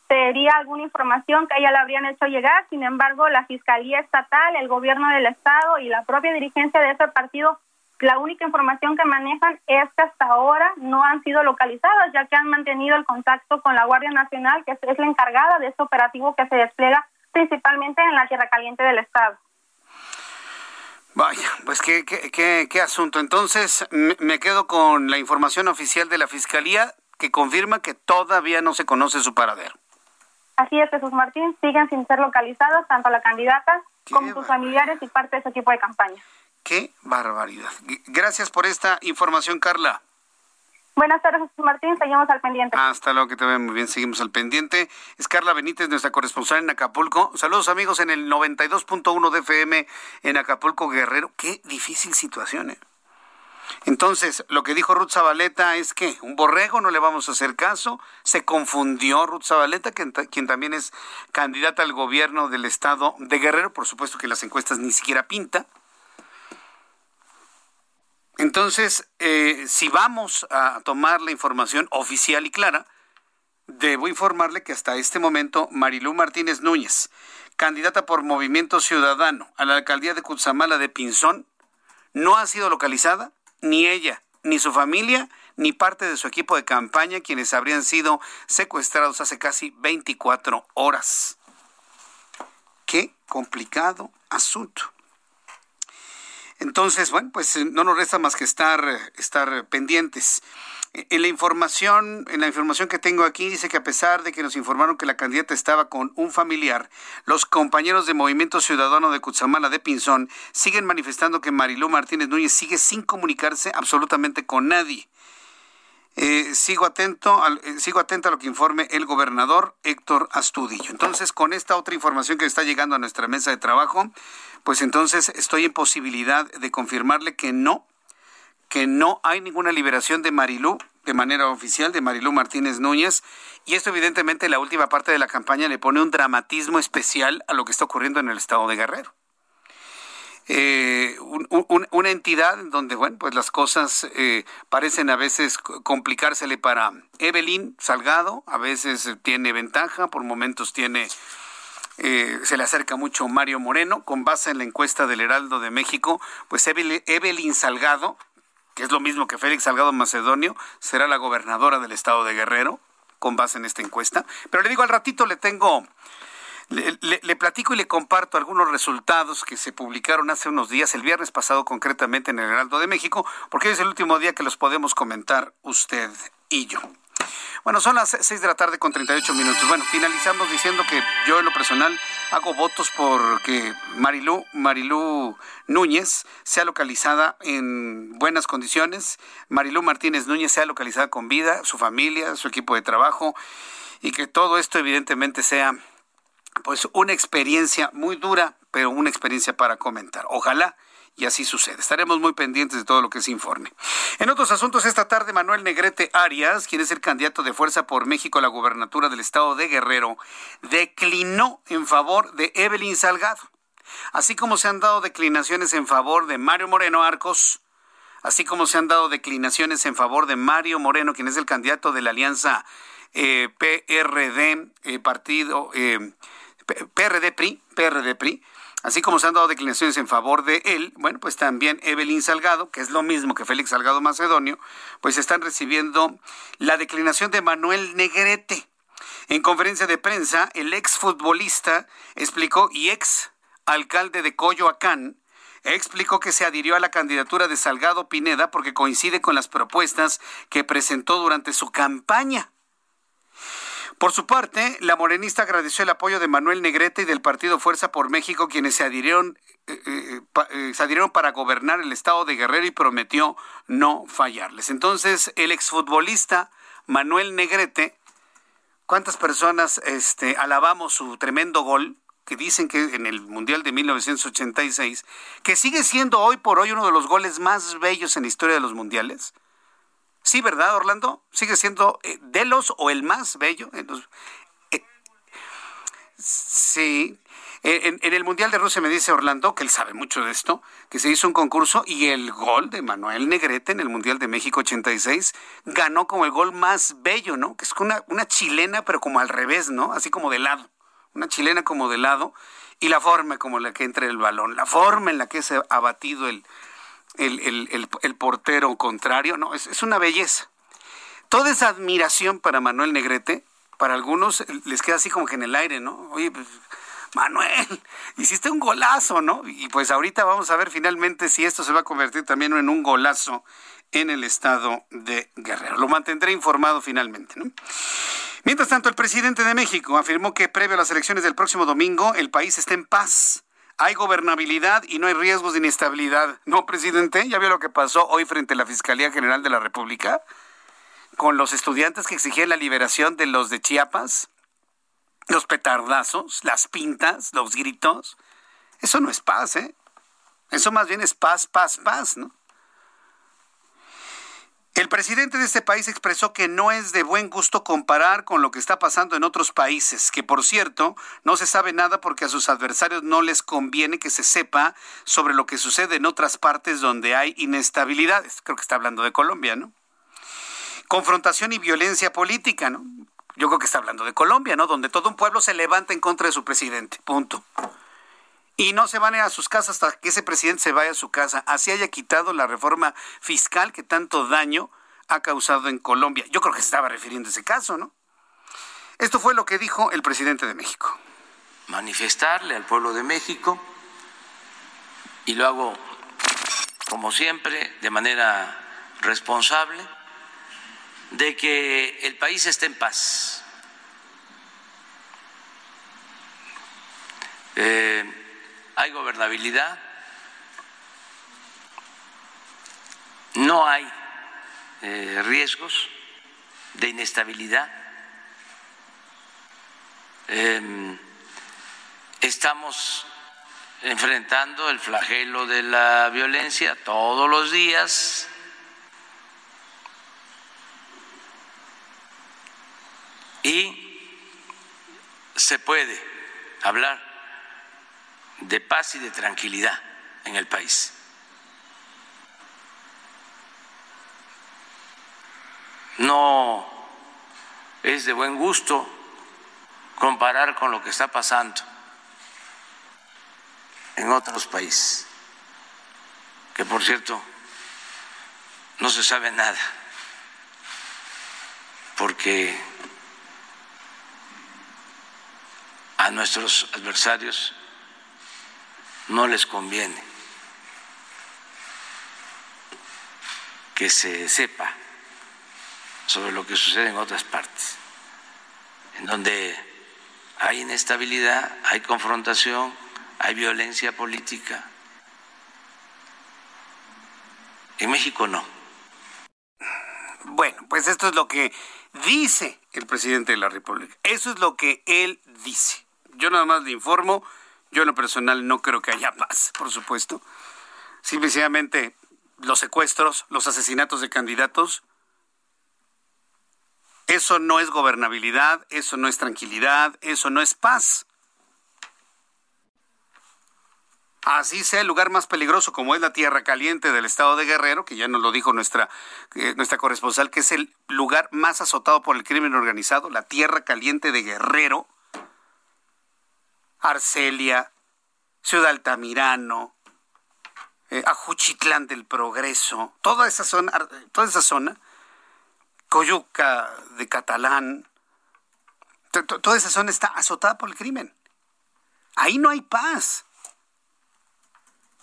sería alguna información que ella le habrían hecho llegar. Sin embargo, la Fiscalía Estatal, el Gobierno del Estado y la propia dirigencia de ese partido, la única información que manejan es que hasta ahora no han sido localizadas, ya que han mantenido el contacto con la Guardia Nacional, que es la encargada de este operativo que se despliega principalmente en la Tierra Caliente del Estado. Vaya, pues qué, qué, qué, asunto. Entonces, me quedo con la información oficial de la Fiscalía que confirma que todavía no se conoce su paradero. Así es, Jesús Martín, siguen sin ser localizados tanto la candidata como sus familiares y parte de su equipo de campaña. Qué barbaridad. Gracias por esta información, Carla. Buenas tardes, Martín. Seguimos al pendiente. Hasta luego, que te vea muy bien. Seguimos al pendiente. Es Carla Benítez, nuestra corresponsal en Acapulco. Saludos, amigos, en el 92.1 de FM en Acapulco, Guerrero. Qué difícil situación, ¿eh? Entonces, lo que dijo Ruth Zabaleta es que un borrego no le vamos a hacer caso. Se confundió Ruth Zabaleta, quien, también es candidata al gobierno del estado de Guerrero. Por supuesto que las encuestas ni siquiera pinta. Entonces, eh, si vamos a tomar la información oficial y clara, debo informarle que hasta este momento Marilú Martínez Núñez, candidata por Movimiento Ciudadano a la alcaldía de Cutzamala de Pinzón, no ha sido localizada ni ella, ni su familia, ni parte de su equipo de campaña, quienes habrían sido secuestrados hace casi 24 horas. Qué complicado asunto. Entonces, bueno, pues eh, no nos resta más que estar, estar pendientes. En la información, en la información que tengo aquí dice que a pesar de que nos informaron que la candidata estaba con un familiar, los compañeros de Movimiento Ciudadano de Cutzamala de Pinzón siguen manifestando que Marilú Martínez Núñez sigue sin comunicarse absolutamente con nadie. Eh, sigo atento, al, eh, sigo atento a lo que informe el gobernador Héctor Astudillo. Entonces, con esta otra información que está llegando a nuestra mesa de trabajo, pues entonces estoy en posibilidad de confirmarle que no, que no hay ninguna liberación de Marilú de manera oficial, de Marilú Martínez Núñez. Y esto evidentemente la última parte de la campaña le pone un dramatismo especial a lo que está ocurriendo en el estado de Guerrero. Eh, una entidad en donde, bueno, pues las cosas eh, parecen a veces complicársele para Evelyn Salgado, a veces tiene ventaja, por momentos tiene eh, se le acerca mucho Mario Moreno, con base en la encuesta del Heraldo de México, pues Evelyn Salgado que es lo mismo que Félix Salgado Macedonio, será la gobernadora del estado de Guerrero, con base en esta encuesta. Pero le digo, al ratito le tengo, Le, platico y le comparto algunos resultados que se publicaron hace unos días, el viernes pasado concretamente en el Heraldo de México, porque es el último día que los podemos comentar usted y yo. Bueno, son las 6 de la tarde con 38 minutos. Bueno, finalizamos diciendo que yo en lo personal hago votos por que Marilú, Marilú Núñez sea localizada en buenas condiciones, Marilú Martínez Núñez sea localizada con vida, su familia, su equipo de trabajo y que todo esto evidentemente sea pues una experiencia muy dura, pero una experiencia para comentar. Ojalá y así sucede. Estaremos muy pendientes de todo lo que se informe. En otros asuntos, esta tarde Manuel Negrete Arias, quien es el candidato de Fuerza por México a la gubernatura del estado de Guerrero, declinó en favor de Evelyn Salgado. Así como se han dado declinaciones en favor de Mario Moreno Arcos, así como se han dado declinaciones en favor de Mario Moreno, quien es el candidato de la alianza eh, PRD, eh, partido eh, PRD PRI, PRD PRI, Así como se han dado declinaciones en favor de él, bueno, pues también Evelyn Salgado, que es lo mismo que Félix Salgado Macedonio, pues están recibiendo la declinación de Manuel Negrete. En conferencia de prensa, el ex futbolista explicó y ex alcalde de Coyoacán explicó que se adhirió a la candidatura de Salgado Pineda porque coincide con las propuestas que presentó durante su campaña. Por su parte, la morenista agradeció el apoyo de Manuel Negrete y del partido Fuerza por México, quienes se adhirieron, eh, eh, eh, se adhirieron para gobernar el estado de Guerrero y prometió no fallarles. Entonces, el exfutbolista Manuel Negrete, ¿cuántas personas este, alabamos su tremendo gol? que dicen que en el Mundial de 1986, que sigue siendo hoy por hoy uno de los goles más bellos en la historia de los mundiales. Sí, ¿verdad, Orlando? Sigue siendo eh, de los o el más bello. Eh, sí. En, el Mundial de Rusia me dice Orlando, que él sabe mucho de esto, que se hizo un concurso y el gol de Manuel Negrete en el Mundial de México 86 ganó como el gol más bello, ¿no? Que es una, una chilena, pero como al revés, ¿no? Así como de lado. Una chilena como de lado y la forma como la que entra el balón, la forma en la que se ha batido el, el, portero contrario. No, es, una belleza. Toda esa admiración para Manuel Negrete, para algunos les queda así como que en el aire, ¿no? Oye, pues, Manuel, hiciste un golazo, ¿no? Y pues ahorita vamos a ver finalmente si esto se va a convertir también en un golazo en el estado de Guerrero. Lo mantendré informado finalmente, ¿no? Mientras tanto, el presidente de México afirmó que previo a las elecciones del próximo domingo, el país está en paz hay gobernabilidad y no hay riesgos de inestabilidad. No, presidente, ya vio lo que pasó hoy frente a la Fiscalía General de la República con los estudiantes que exigían la liberación de los de Chiapas, los petardazos, las pintas, los gritos. Eso no es paz, ¿eh? Eso más bien es paz, paz, paz, ¿no? El presidente de este país expresó que no es de buen gusto comparar con lo que está pasando en otros países, que por cierto no se sabe nada porque a sus adversarios no les conviene que se sepa sobre lo que sucede en otras partes donde hay inestabilidades. Creo que está hablando de Colombia, ¿no? Confrontación y violencia política, ¿no? Yo creo que está hablando de Colombia, ¿no? Donde todo un pueblo se levanta en contra de su presidente, punto y no se van a ir a sus casas hasta que ese presidente se vaya a su casa. Así haya quitado la reforma fiscal que tanto daño ha causado en Colombia. Yo creo que se estaba refiriendo a ese caso, ¿no? Esto fue lo que dijo el presidente de México. Manifestarle al pueblo de México, y lo hago como siempre, de manera responsable, de que el país esté en paz. Eh, hay gobernabilidad, no hay eh, riesgos de inestabilidad. Em, estamos enfrentando el flagelo de la violencia todos los días. Y se puede hablar de paz y de tranquilidad en el país. No es de buen gusto comparar con lo que está pasando en otros países, que por cierto no se sabe nada, porque a nuestros adversarios no les conviene que se sepa sobre lo que sucede en otras partes, en donde hay inestabilidad, hay confrontación, hay violencia política. En México no. Bueno, pues esto es lo que dice el presidente de la República. Eso es lo que él dice. Yo nada más le informo, yo en lo personal no creo que haya paz, por supuesto. Simplemente los secuestros, los asesinatos de candidatos, eso no es gobernabilidad, eso no es tranquilidad, eso no es paz. Así sea el lugar más peligroso como es la Tierra Caliente del estado de Guerrero, que ya nos lo dijo nuestra, eh, nuestra corresponsal, que es el lugar más azotado por el crimen organizado, la Tierra Caliente de Guerrero, Arcelia, Ciudad Altamirano, eh, Ajuchitlán del Progreso, toda esa zona, toda esa zona, Coyuca de Catalán, toda esa zona está azotada por el crimen. Ahí no hay paz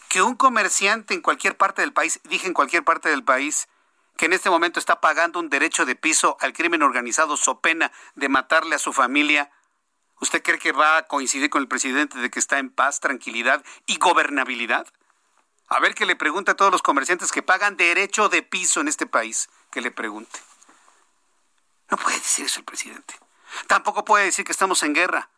que un comerciante en cualquier parte del país, dije en cualquier parte del país, que en este momento está pagando un derecho de piso al crimen organizado so pena de matarle a su familia, ¿usted cree que va a coincidir con el presidente de que está en paz, tranquilidad y gobernabilidad? A ver que le pregunte a todos los comerciantes que pagan derecho de piso en este país, que le pregunte. No puede decir eso el presidente. Tampoco puede decir que estamos en guerra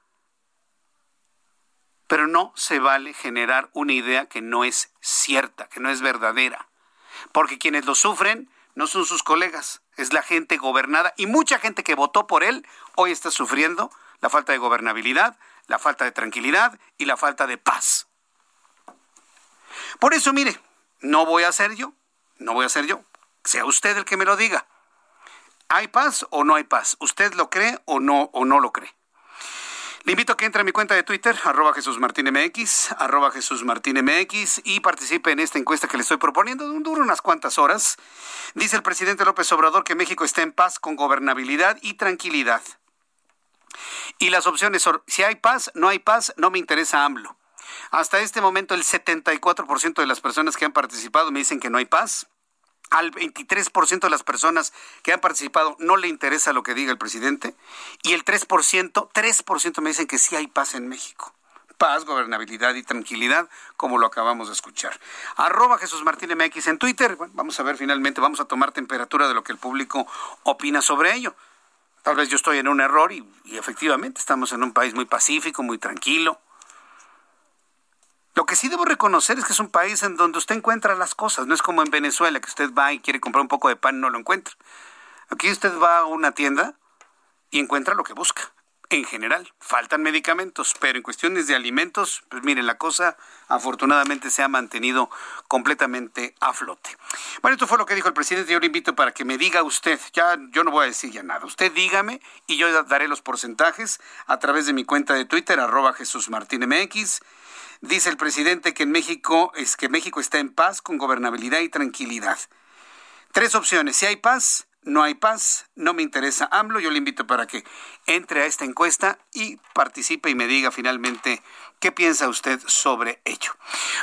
pero no se vale generar una idea que no es cierta, que no es verdadera, porque quienes lo sufren no son sus colegas, es la gente gobernada y mucha gente que votó por él hoy está sufriendo la falta de gobernabilidad, la falta de tranquilidad y la falta de paz. Por eso, mire, no voy a ser yo, no voy a ser yo, sea usted el que me lo diga. ¿Hay paz o no hay paz? ¿Usted lo cree o no o no lo cree? Le invito a que entre a mi cuenta de Twitter, arroba Jesús MX, arroba Jesús MX, y participe en esta encuesta que le estoy proponiendo. Dura unas cuantas horas. Dice el presidente López Obrador que México está en paz con gobernabilidad y tranquilidad. Y las opciones son, si hay paz, no hay paz, no me interesa AMLO. Hasta este momento el 74% de las personas que han participado me dicen que no hay paz al 23% de las personas que han participado no le interesa lo que diga el presidente y el 3%, 3% me dicen que sí hay paz en México. Paz, gobernabilidad y tranquilidad, como lo acabamos de escuchar. Arroba Jesús Martín MX en Twitter. vamos a ver finalmente, vamos a tomar temperatura de lo que el público opina sobre ello. Tal vez yo estoy en un error y, efectivamente estamos en un país muy pacífico, muy tranquilo lo que sí debo reconocer es que es un país en donde usted encuentra las cosas, no es como en Venezuela, que usted va y quiere comprar un poco de pan y no lo encuentra. Aquí usted va a una tienda y encuentra lo que busca. En general, faltan medicamentos, pero en cuestiones de alimentos, pues miren, la cosa afortunadamente se ha mantenido completamente a flote. Bueno, esto fue lo que dijo el presidente. Yo le invito para que me diga usted, ya yo no voy a decir ya nada. Usted dígame y yo daré los porcentajes a través de mi cuenta de Twitter, arroba Jesús Martín MX Dice el presidente que en México es que México está en paz, con gobernabilidad y tranquilidad. Tres opciones. Si hay paz, no hay paz, no me interesa AMLO. Yo le invito para que entre a esta encuesta y participe y me diga finalmente qué piensa usted sobre ello.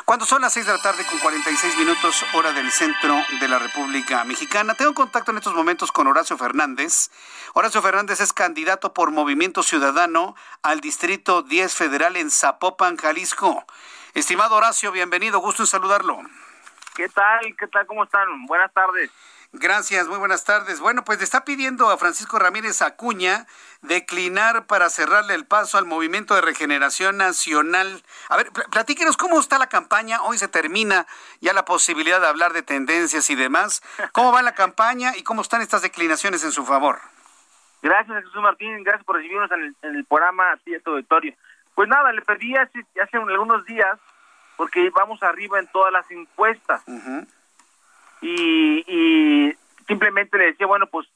Cuando son las seis de la tarde con 46 minutos, hora del centro de la República Mexicana, tengo contacto en estos momentos con Horacio Fernández. Horacio Fernández es candidato por Movimiento Ciudadano al Distrito 10 Federal en Zapopan, Jalisco. Estimado Horacio, bienvenido, gusto en saludarlo. ¿Qué tal? ¿Qué tal? ¿Cómo están? Buenas tardes. Gracias, muy buenas tardes. Bueno, pues le está pidiendo a Francisco Ramírez Acuña declinar para cerrarle el paso al Movimiento de Regeneración Nacional. A ver, platíquenos cómo está la campaña. Hoy se termina ya la posibilidad de hablar de tendencias y demás. ¿Cómo va la campaña y cómo están estas declinaciones en su favor? Gracias, Jesús Martín. Gracias por recibirnos en el, programa Cierto Auditorio. Pues nada, le pedí hace, hace algunos días, porque vamos arriba en todas las encuestas y, simplemente le decía, bueno, pues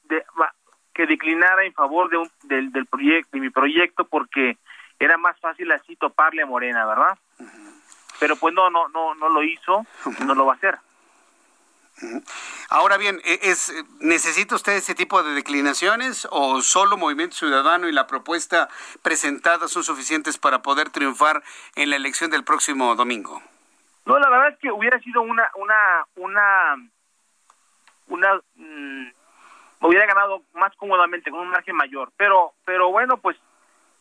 que declinara en favor de, un, del, del proyecto, de mi proyecto, porque era más fácil así toparle a Morena, ¿verdad? Pero pues no, no, no, no lo hizo, no lo va a hacer. Ahora bien, e, es, ¿necesita usted ese tipo de declinaciones o solo Movimiento Ciudadano y la propuesta presentada son suficientes para poder triunfar en la elección del próximo domingo? No, la verdad es que hubiera sido una, una, una, una, mm, hubiera ganado más cómodamente con un margen mayor, pero, pero bueno, pues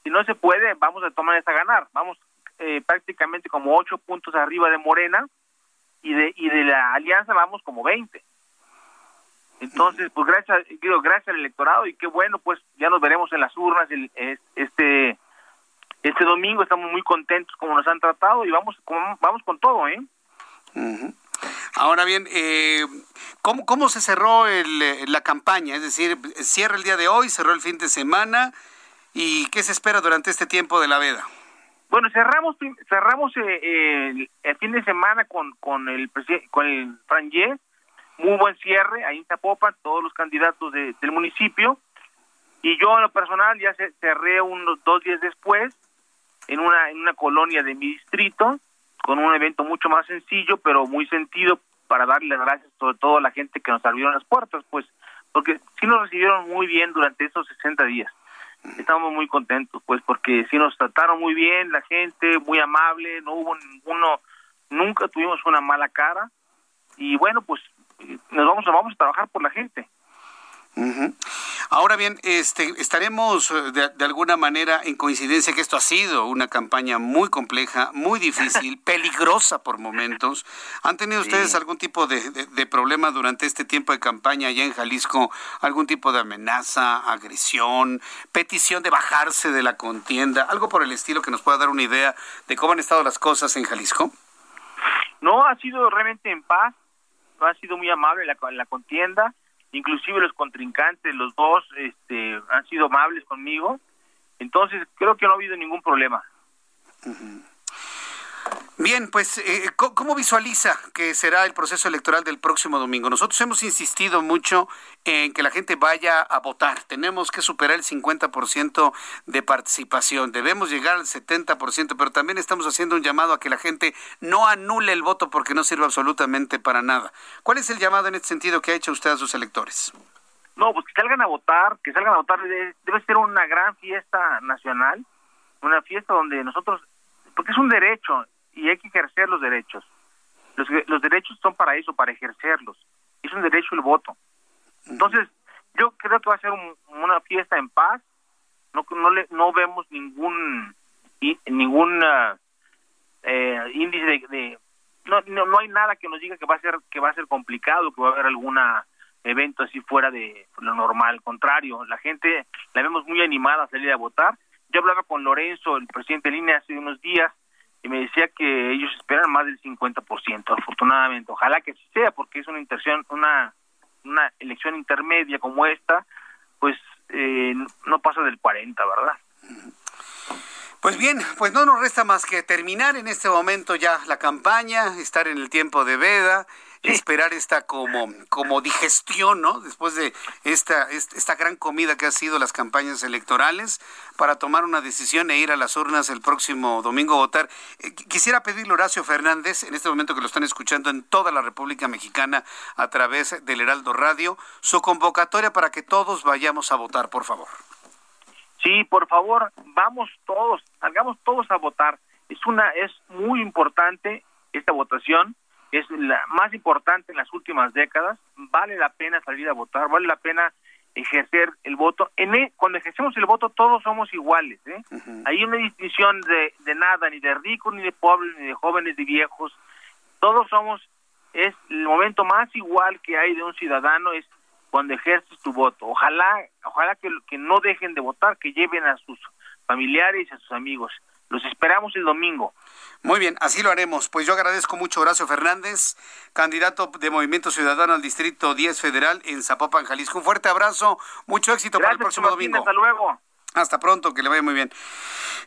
si no se puede, vamos a tomar esa ganar, vamos eh, prácticamente como ocho puntos arriba de Morena y de y de la alianza vamos como 20. Entonces, pues gracias, digo, gracias al electorado y qué bueno, pues ya nos veremos en las urnas el, este este domingo. Estamos muy contentos como nos han tratado y vamos con, vamos con todo, ¿eh? Ahora bien, eh, ¿cómo, ¿cómo se cerró el, la campaña? Es decir, cierra el día de hoy, cerró el fin de semana y ¿qué se espera durante este tiempo de la veda? Bueno, cerramos cerramos eh, el, fin de semana con con el con el Franje, muy buen cierre ahí en Zapopan, todos los candidatos del municipio y yo en lo personal ya cerré unos dos días después en una en una colonia de mi distrito con un evento mucho más sencillo pero muy sentido para darle gracias sobre todo a la gente que nos abrieron las puertas, pues porque sí nos recibieron muy bien durante esos 60 días estamos muy contentos, pues, porque sí nos trataron muy bien, la gente muy amable, no hubo ninguno, nunca tuvimos una mala cara y bueno, pues nos vamos, vamos a trabajar por la gente. Ahora bien, este, estaremos eh, de, alguna manera en coincidencia que esto ha sido una campaña muy compleja, muy difícil, peligrosa por momentos. ¿Han tenido ustedes algún tipo de, de, problema durante este tiempo de campaña allá en Jalisco? ¿Algún tipo de amenaza, agresión, petición de bajarse de la contienda? ¿Algo por el estilo que nos pueda dar una idea de cómo han estado las cosas en Jalisco? No, ha sido realmente en paz, no ha sido muy amable la, la contienda inclusive los contrincantes, los dos, este, han sido amables conmigo, entonces creo que no ha habido ningún problema. Bien, pues, eh, ¿cómo visualiza que será el proceso electoral del próximo domingo? Nosotros hemos insistido mucho en que la gente vaya a votar. Tenemos que superar el 50% de participación. Debemos llegar al 70%, pero también estamos haciendo un llamado a que la gente no anule el voto porque no sirve absolutamente para nada. ¿Cuál es el llamado en este sentido que ha hecho usted a sus electores? No, pues que salgan a votar, que salgan a votar. Debe ser una gran fiesta nacional, una fiesta donde nosotros, porque es un derecho, y hay que ejercer los derechos. Los, los derechos son para eso, para ejercerlos. Es un derecho el voto. Entonces, yo creo que va a ser una fiesta en paz. No, no, le, no vemos ningún ningún eh, índice de, no, no, hay nada que nos diga que va a ser que va a ser complicado, que va a haber alguna evento así fuera de lo normal. Al contrario, la gente la vemos muy animada a salir a votar. Yo hablaba con Lorenzo, el presidente de línea, hace unos días, y me decía que ellos esperan más del 50%, afortunadamente. Ojalá que así sea, porque es una interción, una, una elección intermedia como esta, pues eh, no pasa del 40, ¿verdad? Pues bien, pues no nos resta más que terminar en este momento ya la campaña, estar en el tiempo de veda esperar esta como, como digestión, ¿no? Después de esta, esta gran comida que ha sido las campañas electorales, para tomar una decisión e ir a las urnas el próximo domingo a votar. Eh, quisiera pedirle Horacio Fernández, en este momento que lo están escuchando en toda la República Mexicana a través del Heraldo Radio, su convocatoria para que todos vayamos a votar, por favor. Sí, por favor, vamos todos, salgamos todos a votar. Es una es muy importante esta votación es la más importante en las últimas décadas, vale la pena salir a votar, vale la pena ejercer el voto. En e, cuando ejercemos el voto todos somos iguales, ¿eh? Hay una distinción de, de nada, ni de ricos, ni de pobres, ni de jóvenes, ni de viejos. Todos somos, es el momento más igual que hay de un ciudadano es cuando ejerces tu voto. Ojalá, ojalá que, que no dejen de votar, que lleven a sus familiares y a sus amigos. Los esperamos el domingo. Muy bien, así lo haremos. Pues yo agradezco mucho a Horacio Fernández, candidato de Movimiento Ciudadano al Distrito 10 Federal en Zapopan, Jalisco. Un fuerte abrazo, mucho éxito para el próximo domingo. Hasta luego. Hasta pronto, que le vaya muy bien.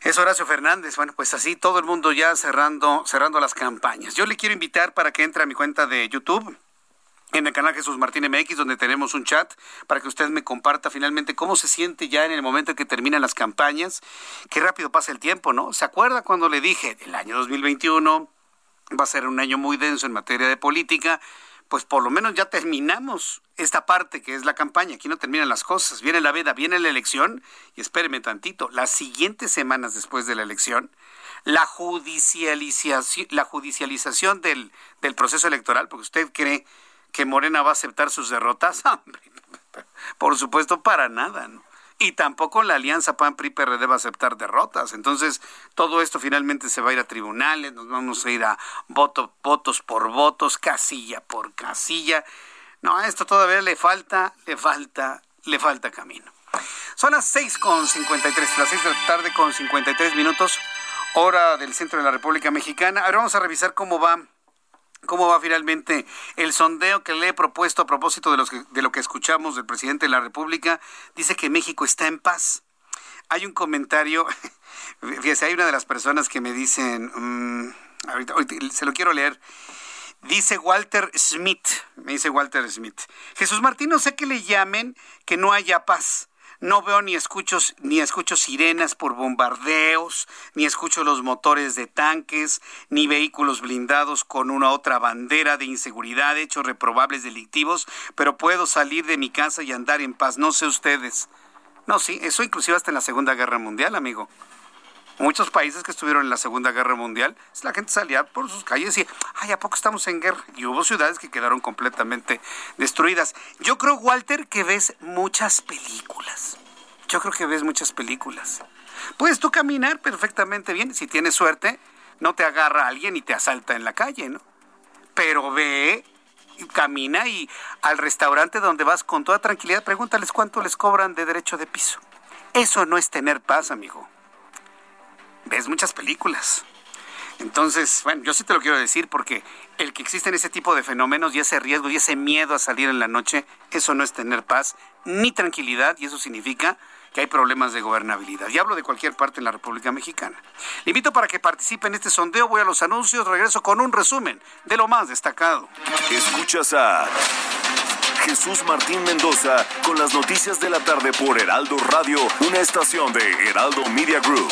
Es Horacio Fernández. Bueno, pues así todo el mundo ya cerrando, cerrando las campañas. Yo le quiero invitar para que entre a mi cuenta de YouTube en el canal Jesús Martín MX, donde tenemos un chat para que usted me comparta finalmente cómo se siente ya en el momento en que terminan las campañas. Qué rápido pasa el tiempo, ¿no? ¿Se acuerda cuando le dije el año 2021 va a ser un año muy denso en materia de política? pues por lo menos ya terminamos esta parte que es la campaña. Aquí no terminan las cosas. Viene la veda, viene la elección y espéreme tantito. Las siguientes semanas después de la elección, la judicialización, la judicialización del, del proceso electoral, porque usted cree que Morena va a aceptar sus derrotas, por supuesto para nada, ¿no? y tampoco la alianza PAN-PRI-PRD va a aceptar derrotas. Entonces, todo esto finalmente se va a ir a tribunales, nos vamos a ir a voto, votos por votos, casilla por casilla. No, a esto todavía le falta, le falta, le falta camino. Son las seis con 53, las seis de la tarde con 53 minutos, hora del centro de la República Mexicana. Ahora vamos a revisar cómo va cómo va finalmente el sondeo que le he propuesto a propósito de, los de lo que escuchamos del presidente de la República. Dice que México está en paz. Hay un comentario, fíjese, hay una de las personas que me dicen, mm, ahorita, se lo quiero leer. Dice Walter Smith, me dice Walter Smith, Jesús Martín, no sé que le llamen que no haya paz no veo ni escucho, ni escucho sirenas por bombardeos, ni escucho los motores de tanques, ni vehículos blindados con una otra bandera de inseguridad, hechos reprobables delictivos, pero puedo salir de mi casa y andar en paz. No sé ustedes. No, sí, eso inclusive hasta en la Segunda Guerra Mundial, amigo muchos países que estuvieron en la Segunda Guerra Mundial, la gente salía por sus calles y, ay, ¿a poco estamos en guerra? Y hubo ciudades que quedaron completamente destruidas. Yo creo, Walter, que ves muchas películas. Yo creo que ves muchas películas. Puedes tú caminar perfectamente bien. Si tienes suerte, no te agarra alguien y te asalta en la calle, ¿no? Pero ve, camina y al restaurante donde vas con toda tranquilidad, pregúntales cuánto les cobran de derecho de piso. Eso no es tener paz, amigo ves muchas películas. Entonces, bueno, yo sí te lo quiero decir porque el que existen ese tipo de fenómenos y ese riesgo y ese miedo a salir en la noche, eso no es tener paz ni tranquilidad y eso significa que hay problemas de gobernabilidad. Y hablo de cualquier parte en la República Mexicana. Le invito para que participe en este sondeo, voy a los anuncios, regreso con un resumen de lo más destacado. Escuchas a Jesús Martín Mendoza con las noticias de la tarde por Heraldo Radio, una estación de Heraldo Media Group.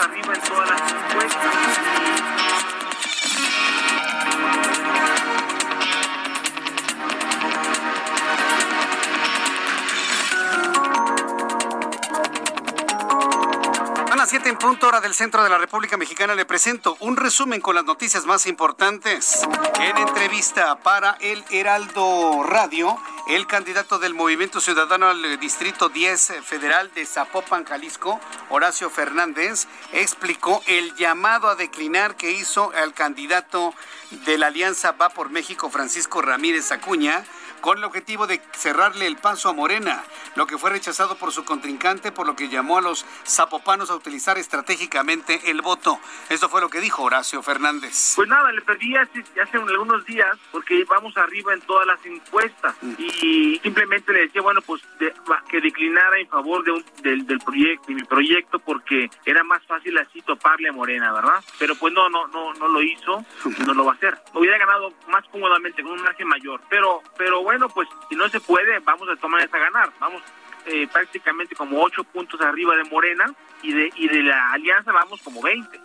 Arriba en todas las encuestas. En punto hora del centro de la República Mexicana le presento un resumen con las noticias más importantes. En entrevista para el Heraldo Radio, el candidato del Movimiento Ciudadano al Distrito 10 Federal de Zapopan, Jalisco, Horacio Fernández, explicó el llamado a declinar que hizo al candidato de la Alianza Va por México, Francisco Ramírez Acuña, con el objetivo de cerrarle el paso a Morena, lo que fue rechazado por su contrincante, por lo que llamó a los zapopanos a utilizar estratégicamente el voto. Esto fue lo que dijo Horacio Fernández. Pues nada, le perdí hace, hace algunos días porque vamos arriba en todas las encuestas mm. y simplemente le decía, bueno, pues que declinara en favor de un, del, del proyecto y mi proyecto porque era más fácil así toparle a Morena, ¿verdad? Pero pues no, no, no, no lo hizo, no lo va a hacer. Hubiera ganado más cómodamente con un margen mayor, pero, pero bueno, pues si no se puede, vamos a tomar esa ganar. Vamos eh, prácticamente como ocho puntos arriba de Morena y de, y de la alianza vamos como 20.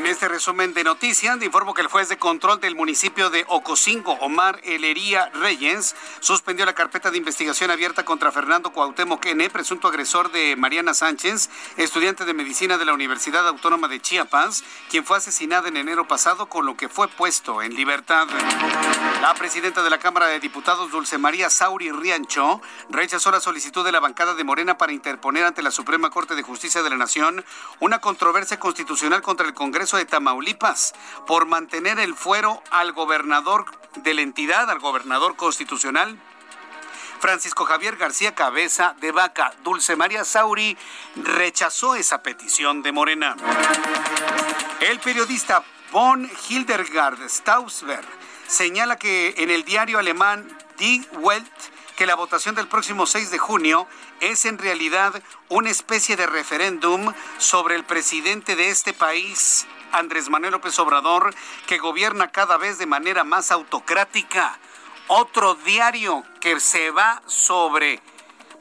En este resumen de noticias, te informo que el juez de control del municipio de Ocosingo, Omar Elería Reyes, suspendió la carpeta de investigación abierta contra Fernando Cuauhtémoc N., presunto agresor de Mariana Sánchez, estudiante de medicina de la Universidad Autónoma de Chiapas, quien fue asesinada en enero pasado, con lo que fue puesto en libertad. La presidenta de la Cámara de Diputados, Dulce María Sauri Riancho, rechazó la solicitud de la bancada de Morena para interponer ante la Suprema Corte de Justicia de la Nación una controversia constitucional contra el Congreso de Tamaulipas por mantener el fuero al gobernador de la entidad, al gobernador constitucional. Francisco Javier García Cabeza de Vaca, Dulce María Sauri, rechazó esa petición de Morena. El periodista von Hildegard Stausberg señala que en el diario alemán Die Welt que la votación del próximo 6 de junio es en realidad una especie de referéndum sobre el presidente de este país, Andrés Manuel López Obrador, que gobierna cada vez de manera más autocrática. Otro diario que se va sobre,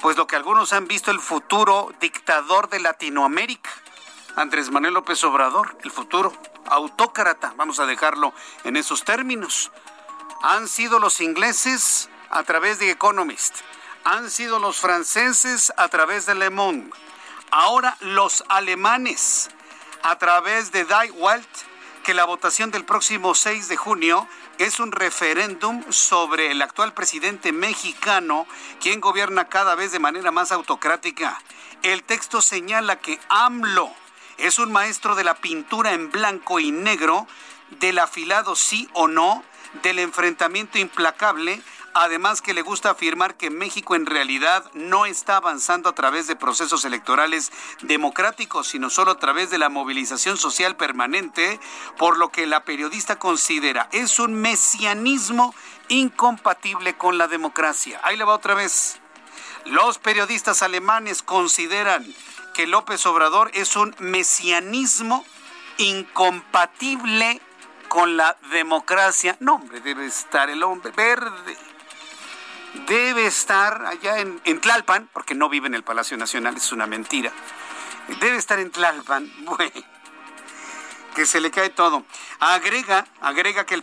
pues lo que algunos han visto, el futuro dictador de Latinoamérica. Andrés Manuel López Obrador, el futuro autócrata, vamos a dejarlo en esos términos. Han sido los ingleses a través de Economist. Han sido los franceses a través de Le Monde. Ahora los alemanes a través de Die Welt, que la votación del próximo 6 de junio es un referéndum sobre el actual presidente mexicano, quien gobierna cada vez de manera más autocrática. El texto señala que AMLO es un maestro de la pintura en blanco y negro, del afilado sí o no, del enfrentamiento implacable, además que le gusta afirmar que México en realidad no está avanzando a través de procesos electorales democráticos, sino solo a través de la movilización social permanente, por lo que la periodista considera es un mesianismo incompatible con la democracia. Ahí le va otra vez. Los periodistas alemanes consideran que López Obrador es un mesianismo incompatible con la democracia. No, hombre, debe estar el hombre verde. Debe estar allá en, Tlalpan, porque no vive en el Palacio Nacional, es una mentira. Debe estar en Tlalpan, que se le cae todo. Agrega, agrega que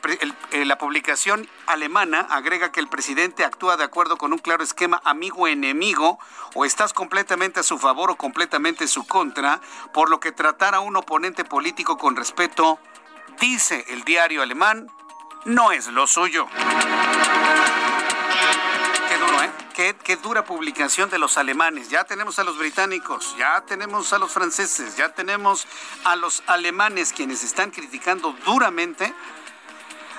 eh, la publicación alemana agrega que el presidente actúa de acuerdo con un claro esquema amigo-enemigo, o estás completamente a su favor o completamente en su contra, por lo que tratar a un oponente político con respeto dice el diario alemán, no es lo suyo. Qué dura publicación de los alemanes. Ya tenemos a los británicos, ya tenemos a los franceses, ya tenemos a los alemanes quienes están criticando duramente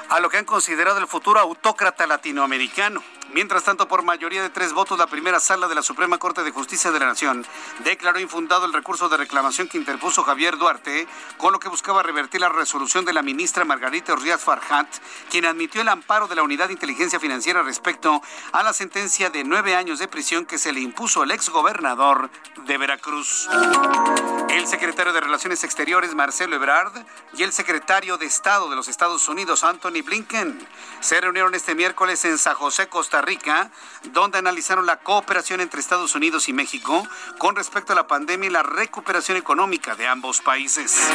a lo que han considerado el futuro autócrata latinoamericano. Mientras tanto, por mayoría de tres votos, la primera sala de la Suprema Corte de Justicia de la Nación declaró infundado el recurso de reclamación que interpuso Javier Duarte, con lo que buscaba revertir la resolución de la ministra Margarita Orriaz Farhat, quien admitió el amparo de la Unidad de Inteligencia Financiera respecto a la sentencia de nueve años de prisión que se le impuso al exgobernador de Veracruz. El secretario de Relaciones Exteriores, Marcelo Ebrard, y el secretario de Estado de los Estados Unidos, Anthony Blinken, se reunieron este miércoles en San José, Costa Rica, donde analizaron la cooperación entre Estados Unidos y México con respecto a la pandemia y la recuperación económica de ambos países.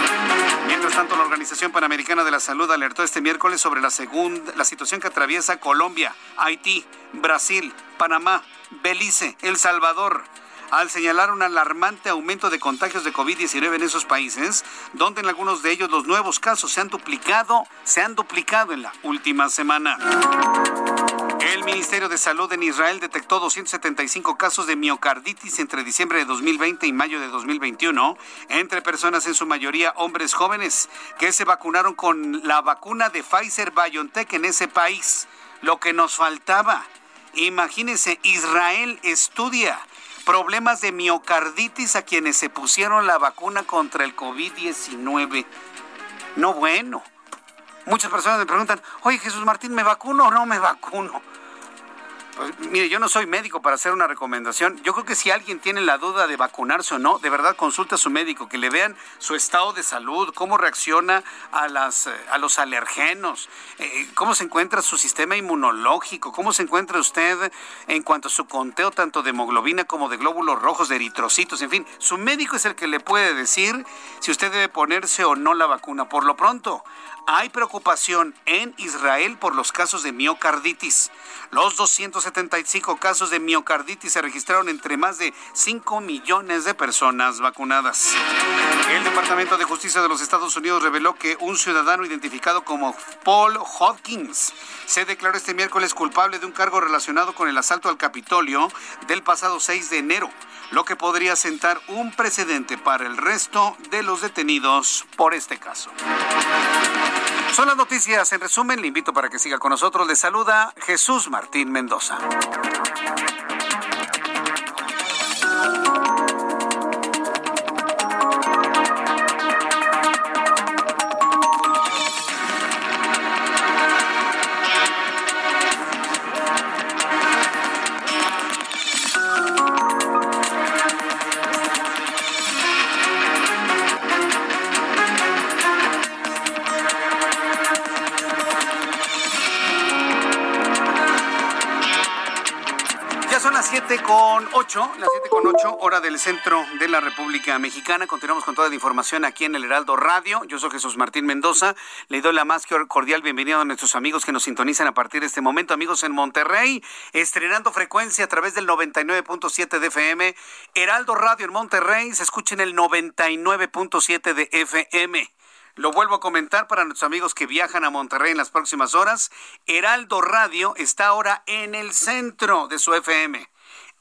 Mientras tanto, la Organización Panamericana de la Salud alertó este miércoles sobre la, segunda, la situación que atraviesa Colombia, Haití, Brasil, Panamá, Belice, El Salvador al señalar un alarmante aumento de contagios de COVID-19 en esos países, donde en algunos de ellos los nuevos casos se han duplicado, se han duplicado en la última semana. El Ministerio de Salud en Israel detectó 275 casos de miocarditis entre diciembre de 2020 y mayo de 2021 entre personas en su mayoría hombres jóvenes que se vacunaron con la vacuna de Pfizer BioNTech en ese país. Lo que nos faltaba. Imagínense, Israel estudia problemas de miocarditis a quienes se pusieron la vacuna contra el COVID-19. No bueno. Muchas personas me preguntan, oye Jesús Martín, ¿me vacuno o no me vacuno? Pues, mire, yo no soy médico para hacer una recomendación. Yo creo que si alguien tiene la duda de vacunarse o no, de verdad consulta a su médico, que le vean su estado de salud, cómo reacciona a, las, a los alergenos, eh, cómo se encuentra su sistema inmunológico, cómo se encuentra usted en cuanto a su conteo tanto de hemoglobina como de glóbulos rojos, de eritrocitos, en fin. Su médico es el que le puede decir si usted debe ponerse o no la vacuna. Por lo pronto, hay preocupación en Israel por los casos de miocarditis. Los 200 175 casos de miocarditis se registraron entre más de 5 millones de personas vacunadas. El Departamento de Justicia de los Estados Unidos reveló que un ciudadano identificado como Paul Hopkins se declaró este miércoles culpable de un cargo relacionado con el asalto al Capitolio del pasado 6 de enero, lo que podría sentar un precedente para el resto de los detenidos por este caso. Son las noticias. En resumen, le invito para que siga con nosotros. Le saluda Jesús Martín Mendoza. 8, las 7 con 8, hora del centro de la República Mexicana. Continuamos con toda la información aquí en el Heraldo Radio. Yo soy Jesús Martín Mendoza. Le doy la más cordial bienvenida a nuestros amigos que nos sintonizan a partir de este momento. Amigos en Monterrey, estrenando frecuencia a través del 99.7 de FM. Heraldo Radio en Monterrey se escucha en el 99.7 de FM. Lo vuelvo a comentar para nuestros amigos que viajan a Monterrey en las próximas horas. Heraldo Radio está ahora en el centro de su FM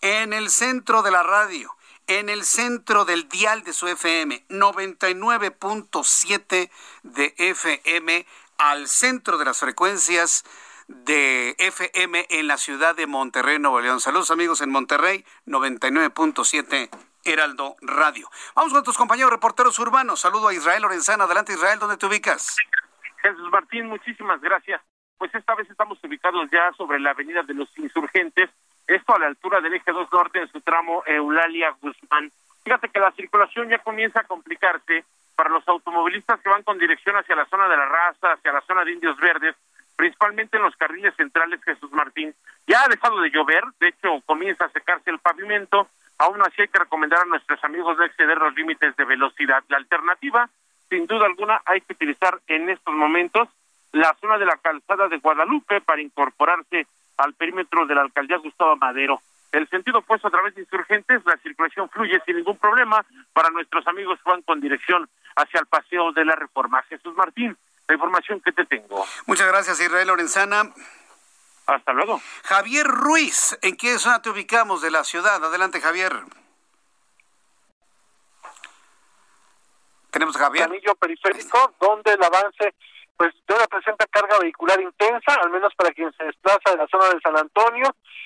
en el centro de la radio, en el centro del dial de su FM, 99.7 de FM, al centro de las frecuencias de FM en la ciudad de Monterrey, Nuevo León. Saludos amigos en Monterrey, 99.7 Heraldo Radio. Vamos con tus compañeros reporteros urbanos. Saludo a Israel Lorenzana. Adelante Israel, ¿dónde te ubicas? Jesús Martín, muchísimas gracias. Pues esta vez estamos ubicados ya sobre la avenida de los insurgentes esto a la altura del eje 2 norte en su tramo Eulalia Guzmán. Fíjate que la circulación ya comienza a complicarse para los automovilistas que van con dirección hacia la zona de la raza, hacia la zona de Indios Verdes, principalmente en los carriles centrales Jesús Martín. Ya ha dejado de llover, de hecho comienza a secarse el pavimento, aún así hay que recomendar a nuestros amigos de exceder los límites de velocidad. La alternativa, sin duda alguna, hay que utilizar en estos momentos la zona de la calzada de Guadalupe para incorporarse al perímetro de la alcaldía Gustavo Madero. El sentido opuesto a través de insurgentes, la circulación fluye sin ningún problema para nuestros amigos que van con dirección hacia el paseo de la reforma. Jesús Martín, la información que te tengo. Muchas gracias, Israel Lorenzana. Hasta luego. Javier Ruiz, ¿en qué zona te ubicamos de la ciudad? Adelante, Javier. Tenemos a Javier. Anillo periférico, donde el avance pues todavía presenta carga vehicular intensa, al menos para quien se desplaza de la zona de San Antonio,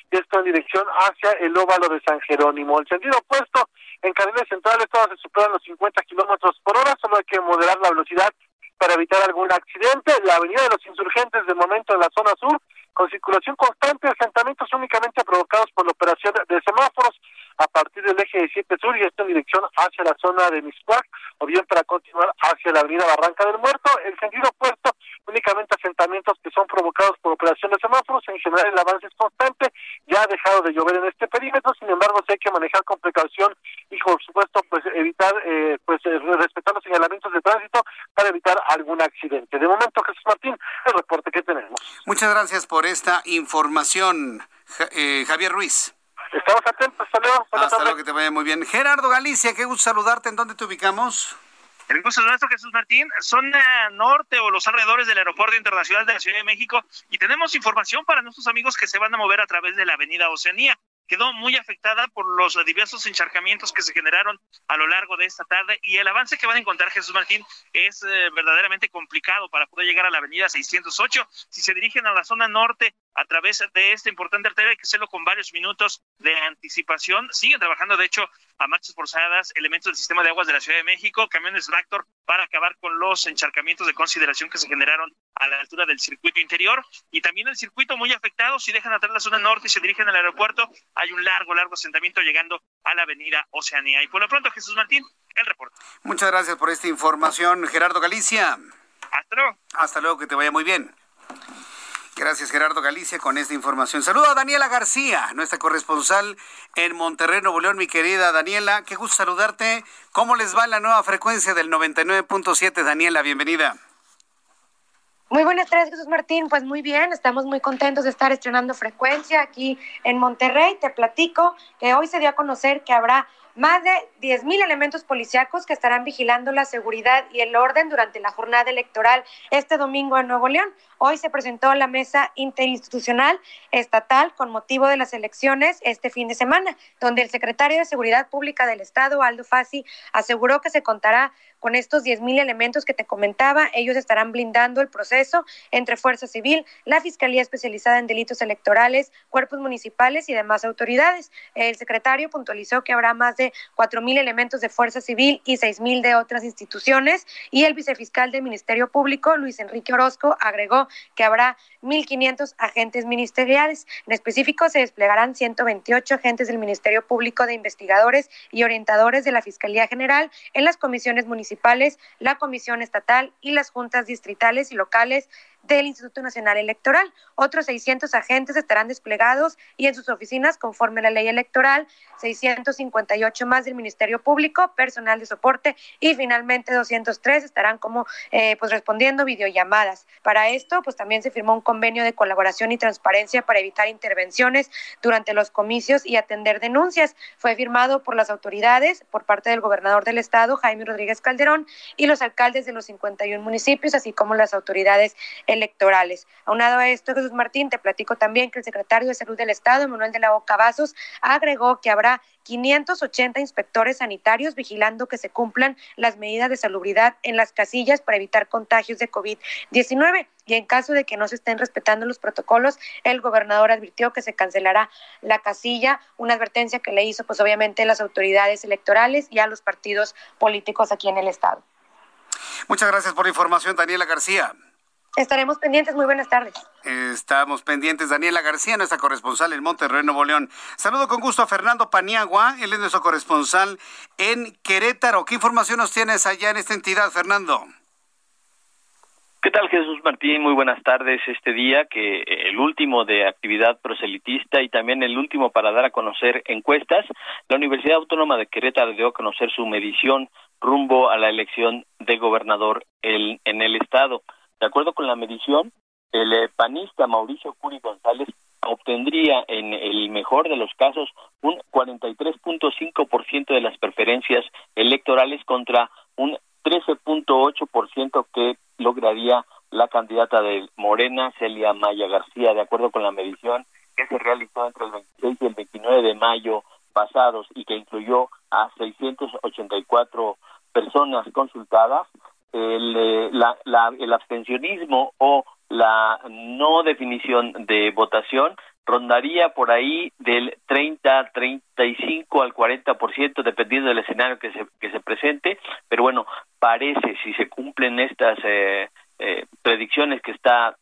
y esto en dirección hacia el óvalo de San Jerónimo. El sentido opuesto, en carriles centrales todas se superan los 50 kilómetros por hora, solo hay que moderar la velocidad para evitar algún accidente. La avenida de los insurgentes, de momento en la zona sur, con circulación constante, asentamientos únicamente provocados por la operación de semáforos a partir del eje 17 sur y esto en dirección hacia la zona de Miscuac o bien para continuar hacia la avenida Barranca del Muerto. El sentido opuesto, únicamente asentamientos que son provocados por operación de semáforos. En general el avance es constante, ya ha dejado de llover en este perímetro, sin embargo sí hay que manejar con precaución y por supuesto pues evitar, eh, pues eh, respetar los señalamientos de tránsito para evitar algún accidente. De momento Jesús Martín, el reporte que tenemos. Muchas gracias por esta información, eh, Javier Ruiz. Estamos atentos, hasta luego. Hasta luego, que te vaya muy bien. Gerardo Galicia, qué gusto saludarte. ¿En dónde te ubicamos? El gusto es nuestro, Jesús Martín. Zona norte o los alrededores del Aeropuerto Internacional de la Ciudad de México. Y tenemos información para nuestros amigos que se van a mover a través de la Avenida Oceanía quedó muy afectada por los diversos encharcamientos que se generaron a lo largo de esta tarde y el avance que van a encontrar Jesús Martín es eh, verdaderamente complicado para poder llegar a la avenida 608. Si se dirigen a la zona norte a través de esta importante arteria, hay que hacerlo con varios minutos de anticipación. Siguen trabajando, de hecho, a marchas forzadas, elementos del sistema de aguas de la Ciudad de México, camiones Tractor para acabar con los encharcamientos de consideración que se generaron a la altura del circuito interior y también el circuito muy afectado. Si dejan atrás la zona norte y se dirigen al aeropuerto, hay un largo, largo asentamiento llegando a la avenida Oceanía. Y por lo pronto, Jesús Martín, el reporte. Muchas gracias por esta información, Gerardo Galicia. Hasta luego. Hasta luego, que te vaya muy bien. Gracias, Gerardo Galicia, con esta información. Saludo a Daniela García, nuestra corresponsal en Monterrey, Nuevo León, mi querida Daniela. Qué gusto saludarte. ¿Cómo les va la nueva frecuencia del 99.7? Daniela, bienvenida. Muy buenas tardes, Jesús Martín. Pues muy bien, estamos muy contentos de estar estrenando frecuencia aquí en Monterrey. Te platico que hoy se dio a conocer que habrá más de 10.000 elementos policíacos que estarán vigilando la seguridad y el orden durante la jornada electoral este domingo en Nuevo León. Hoy se presentó la mesa interinstitucional estatal con motivo de las elecciones este fin de semana, donde el secretario de Seguridad Pública del Estado, Aldo Fassi, aseguró que se contará con estos 10.000 elementos que te comentaba. Ellos estarán blindando el proceso entre Fuerza Civil, la Fiscalía Especializada en Delitos Electorales, cuerpos municipales y demás autoridades. El secretario puntualizó que habrá más de 4.000 elementos de Fuerza Civil y 6.000 de otras instituciones. Y el vicefiscal del Ministerio Público, Luis Enrique Orozco, agregó que habrá 1.500 agentes ministeriales. En específico, se desplegarán 128 agentes del Ministerio Público de Investigadores y orientadores de la Fiscalía General en las comisiones municipales la Comisión Estatal y las juntas distritales y locales del Instituto Nacional Electoral. Otros 600 agentes estarán desplegados y en sus oficinas conforme la ley electoral, 658 más del Ministerio Público, personal de soporte y finalmente 203 estarán como eh, pues respondiendo videollamadas. Para esto, pues también se firmó un convenio de colaboración y transparencia para evitar intervenciones durante los comicios y atender denuncias. Fue firmado por las autoridades, por parte del gobernador del estado, Jaime Rodríguez Calderón, y los alcaldes de los 51 municipios, así como las autoridades electorales. Aunado a esto, Jesús Martín, te platico también que el secretario de Salud del Estado, Manuel de la Boca Vasos, agregó que habrá 580 inspectores sanitarios vigilando que se cumplan las medidas de salubridad en las casillas para evitar contagios de COVID-19. Y en caso de que no se estén respetando los protocolos, el gobernador advirtió que se cancelará la casilla, una advertencia que le hizo pues obviamente las autoridades electorales y a los partidos políticos aquí en el estado. Muchas gracias por la información, Daniela García. Estaremos pendientes. Muy buenas tardes. Estamos pendientes. Daniela García, nuestra corresponsal en Monterrey, Nuevo León. Saludo con gusto a Fernando Paniagua. Él es nuestro corresponsal en Querétaro. ¿Qué información nos tienes allá en esta entidad, Fernando? ¿Qué tal Jesús Martín? Muy buenas tardes. Este día que el último de actividad proselitista y también el último para dar a conocer encuestas, la Universidad Autónoma de Querétaro dio a conocer su medición rumbo a la elección de gobernador en el estado. De acuerdo con la medición, el eh, panista Mauricio Curi González obtendría en el mejor de los casos un 43.5% de las preferencias electorales contra un 13.8% que lograría la candidata de Morena, Celia Maya García, de acuerdo con la medición que se realizó entre el 26 y el 29 de mayo pasados y que incluyó a 684 personas consultadas, el, eh, la, el abstencionismo o la no definición de votación rondaría por ahí del 30, 35 al 40%, dependiendo del escenario que se, que se presente, pero bueno, parece, si se cumplen estas eh, eh, predicciones que está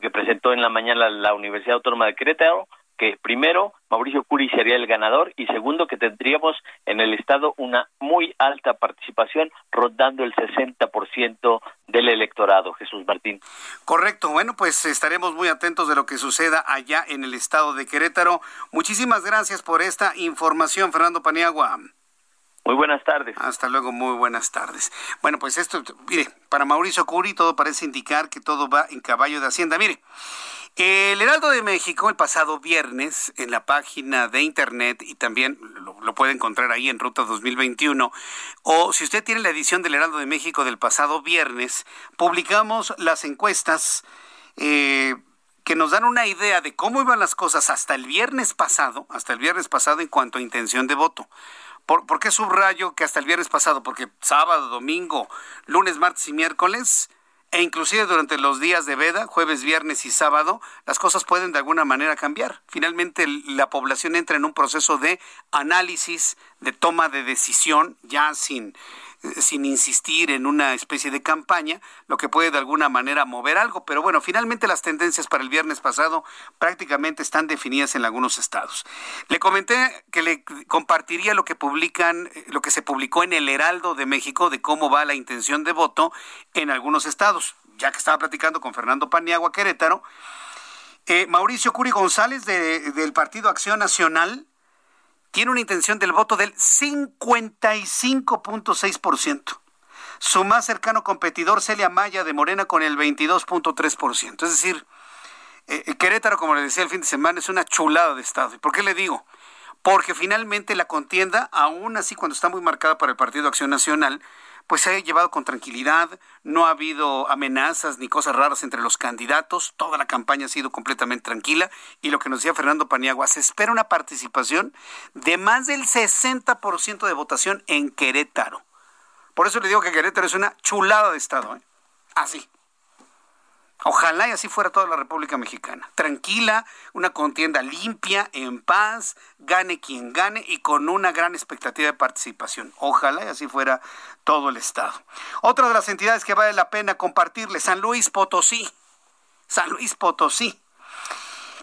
que presentó en la mañana la Universidad Autónoma de Querétaro, que primero Mauricio Curi sería el ganador y segundo que tendríamos en el estado una muy alta participación rondando el 60% del electorado, Jesús Martín. Correcto, bueno, pues estaremos muy atentos de lo que suceda allá en el estado de Querétaro. Muchísimas gracias por esta información, Fernando Paniagua. Muy buenas tardes. Hasta luego, muy buenas tardes. Bueno, pues esto, mire, para Mauricio Curi todo parece indicar que todo va en caballo de Hacienda. Mire, el Heraldo de México el pasado viernes en la página de internet y también lo, puede encontrar ahí en Ruta 2021 o si usted tiene la edición del Heraldo de México del pasado viernes, publicamos las encuestas eh, que nos dan una idea de cómo iban las cosas hasta el viernes pasado, hasta el viernes pasado en cuanto a intención de voto. ¿Por, ¿Por, qué subrayo que hasta el viernes pasado? Porque sábado, domingo, lunes, martes y miércoles e inclusive durante los días de veda, jueves, viernes y sábado, las cosas pueden de alguna manera cambiar. Finalmente la población entra en un proceso de análisis, de toma de decisión, ya sin sin insistir en una especie de campaña, lo que puede de alguna manera mover algo. Pero bueno, finalmente las tendencias para el viernes pasado prácticamente están definidas en algunos estados. Le comenté que le compartiría lo que publican, lo que se publicó en el Heraldo de México de cómo va la intención de voto en algunos estados. Ya que estaba platicando con Fernando Paniagua Querétaro, eh, Mauricio Curi González del Partido Acción Nacional tiene una intención del voto del 55.6%. Su más cercano competidor, Celia Maya de Morena, con el 22.3%. Es decir, eh, Querétaro, como le decía el fin de semana, es una chulada de estado. ¿Y por qué le digo? Porque finalmente la contienda, aún así cuando está muy marcada para el Partido Acción Nacional, pues se ha llevado con tranquilidad, no ha habido amenazas ni cosas raras entre los candidatos, toda la campaña ha sido completamente tranquila y lo que nos decía Fernando Paniagua, se espera una participación de más del 60% de votación en Querétaro. Por eso le digo que Querétaro es una chulada de estado, ¿eh? así. Ojalá y así fuera toda la República Mexicana. Tranquila, una contienda limpia, en paz, gane quien gane y con una gran expectativa de participación. Ojalá y así fuera todo el Estado. Otra de las entidades que vale la pena compartirle, San Luis Potosí. San Luis Potosí.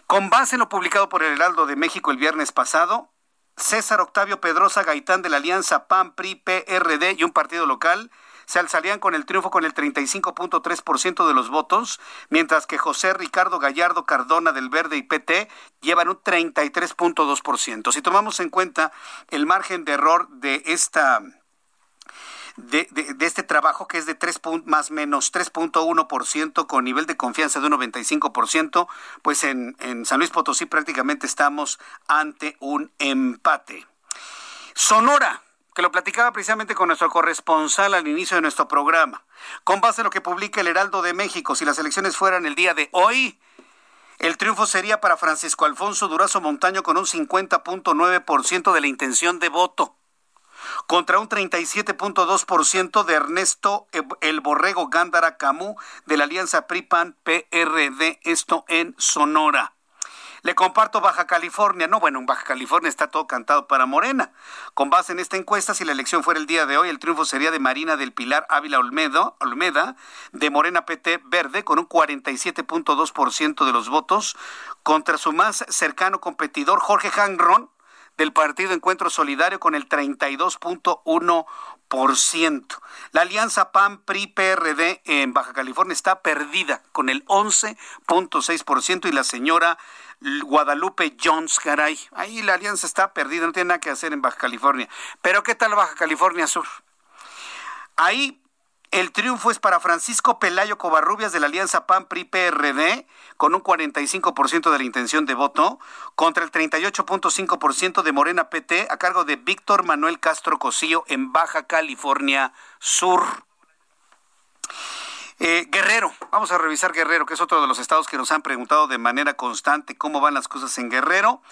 Con base en lo publicado por el Heraldo de México el viernes pasado, César Octavio Pedrosa Gaitán de la Alianza PAN, PRI, PRD y un partido local se alzarían con el triunfo con el 35.3% de los votos, mientras que José Ricardo Gallardo Cardona del Verde y PT llevan un 33.2%. Si tomamos en cuenta el margen de error de esta de, este trabajo que es de 3 más menos 3.1% con nivel de confianza de un 95%, pues en, en San Luis Potosí prácticamente estamos ante un empate. Sonora, que lo platicaba precisamente con nuestro corresponsal al inicio de nuestro programa. Con base en lo que publica el Heraldo de México, si las elecciones fueran el día de hoy, el triunfo sería para Francisco Alfonso Durazo Montaño con un 50.9% de la intención de voto, contra un 37.2% de Ernesto El Borrego Gándara Camú de la Alianza PRI-PAN-PRD, esto en Sonora. Le comparto Baja California. No, bueno, en Baja California está todo cantado para Morena. Con base en esta encuesta, si la elección fuera el día de hoy, el triunfo sería de Marina del Pilar Ávila Olmedo, Olmeda, de Morena PT Verde, con un 47.2% de los votos, contra su más cercano competidor, Jorge Hanron, del Partido Encuentro Solidario con el 32.1%. La alianza PAN-PRI-PRD en Baja California está perdida con el 11.6% y la señora Guadalupe Jones, caray. Ahí la alianza está perdida, no tiene nada que hacer en Baja California. Pero ¿qué tal Baja California Sur? Ahí el triunfo es para Francisco Pelayo Covarrubias de la Alianza PAN-PRI-PRD con un 45% de la intención de voto contra el 38.5% de Morena PT a cargo de Víctor Manuel Castro Cosío en Baja California Sur. Eh, Guerrero, vamos a revisar Guerrero, que es otro de los estados que nos han preguntado de manera constante cómo van las cosas en Guerrero.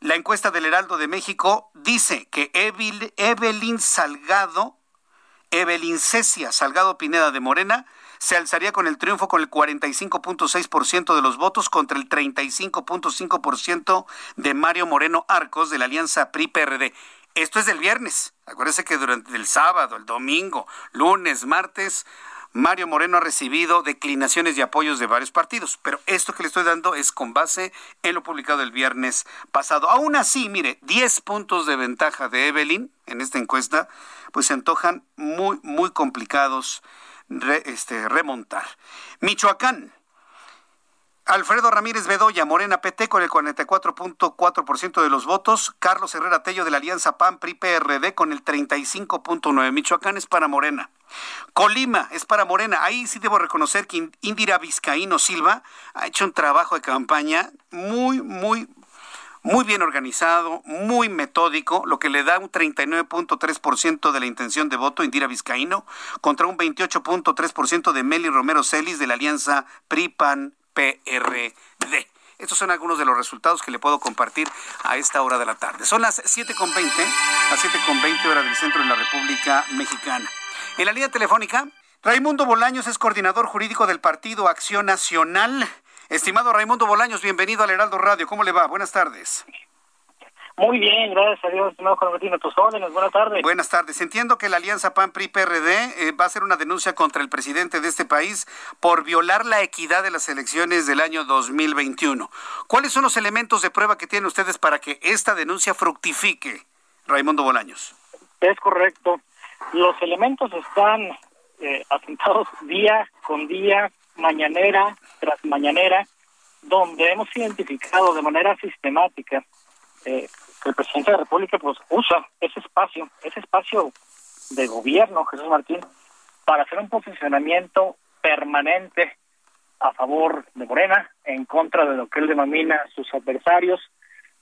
La encuesta del Heraldo de México dice que Evelyn Salgado, Evelyn Cecia Salgado Pineda de Morena, se alzaría con el triunfo con el 45.6% de los votos contra el 35.5% de Mario Moreno Arcos de la Alianza PRI-PRD. Esto es del viernes. Acuérdense que durante el sábado, el domingo, lunes, martes, Mario Moreno ha recibido declinaciones y apoyos de varios partidos, pero esto que le estoy dando es con base en lo publicado el viernes pasado. Aún así, mire, 10 puntos de ventaja de Evelyn en esta encuesta, pues se antojan muy, muy complicados este, remontar. Michoacán, Alfredo Ramírez Bedoya, Morena PT con el 44.4% de los votos. Carlos Herrera Tello de la Alianza PAN PRI PRD con el 35.9%. Michoacán es para Morena. Colima es para Morena. Ahí sí debo reconocer que Indira Vizcaíno Silva ha hecho un trabajo de campaña muy, muy, muy bien organizado, muy metódico, lo que le da un 39.3% de la intención de voto Indira Vizcaíno contra un 28.3% de Meli Romero Celis de la Alianza PRI-PAN PRD. Estos son algunos de los resultados que le puedo compartir a esta hora de la tarde. Son las 7.20, las 7.20 horas del centro de la República Mexicana. En la línea telefónica, Raimundo Bolaños es coordinador jurídico del Partido Acción Nacional. Estimado Raimundo Bolaños, bienvenido al Heraldo Radio. ¿Cómo le va? Buenas tardes. Muy bien, gracias a Dios, estimado Juan Martín, tus órdenes. Buenas tardes. Buenas tardes. Entiendo que la alianza PAN-PRI-PRD eh, va a hacer una denuncia contra el presidente de este país por violar la equidad de las elecciones del año 2021. ¿Cuáles son los elementos de prueba que tienen ustedes para que esta denuncia fructifique, Raimundo Bolaños? Es correcto. Los elementos están eh, asentados día con día, mañanera tras mañanera, donde hemos identificado de manera sistemática eh, el presidente de la República pues usa ese espacio, ese espacio de gobierno, Jesús Martín, para hacer un posicionamiento permanente a favor de Morena, en contra de lo que él denomina sus adversarios,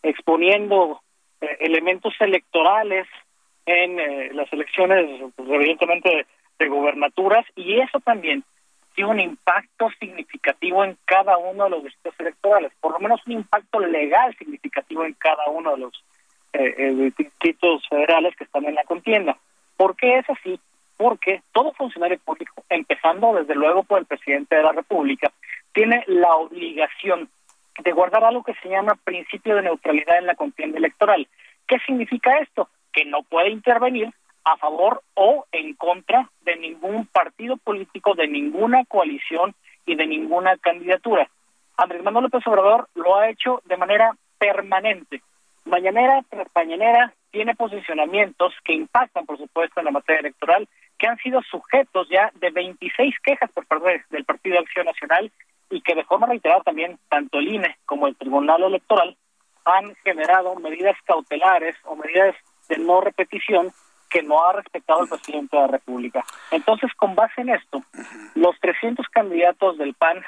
exponiendo eh, elementos electorales en eh, las elecciones, pues, evidentemente, de gubernaturas, y eso también tiene un impacto significativo en cada uno de los distritos electorales, por lo menos un impacto legal significativo en cada uno de los eh, distritos federales que están en la contienda. ¿Por qué es así? Porque todo funcionario público, empezando desde luego por el presidente de la República, tiene la obligación de guardar algo que se llama principio de neutralidad en la contienda electoral. ¿Qué significa esto? Que no puede intervenir a favor o en contra de ningún partido político, de ninguna coalición y de ninguna candidatura. Andrés Manuel López Obrador lo ha hecho de manera permanente. Mañanera tras mañanera tiene posicionamientos que impactan, por supuesto, en la materia electoral, que han sido sujetos ya de 26 quejas por parte del Partido de Acción Nacional y que de forma reiterada también tanto el INE como el Tribunal Electoral han generado medidas cautelares o medidas de no repetición que no ha respetado el presidente de la República. Entonces, con base en esto, los 300 candidatos del PAN,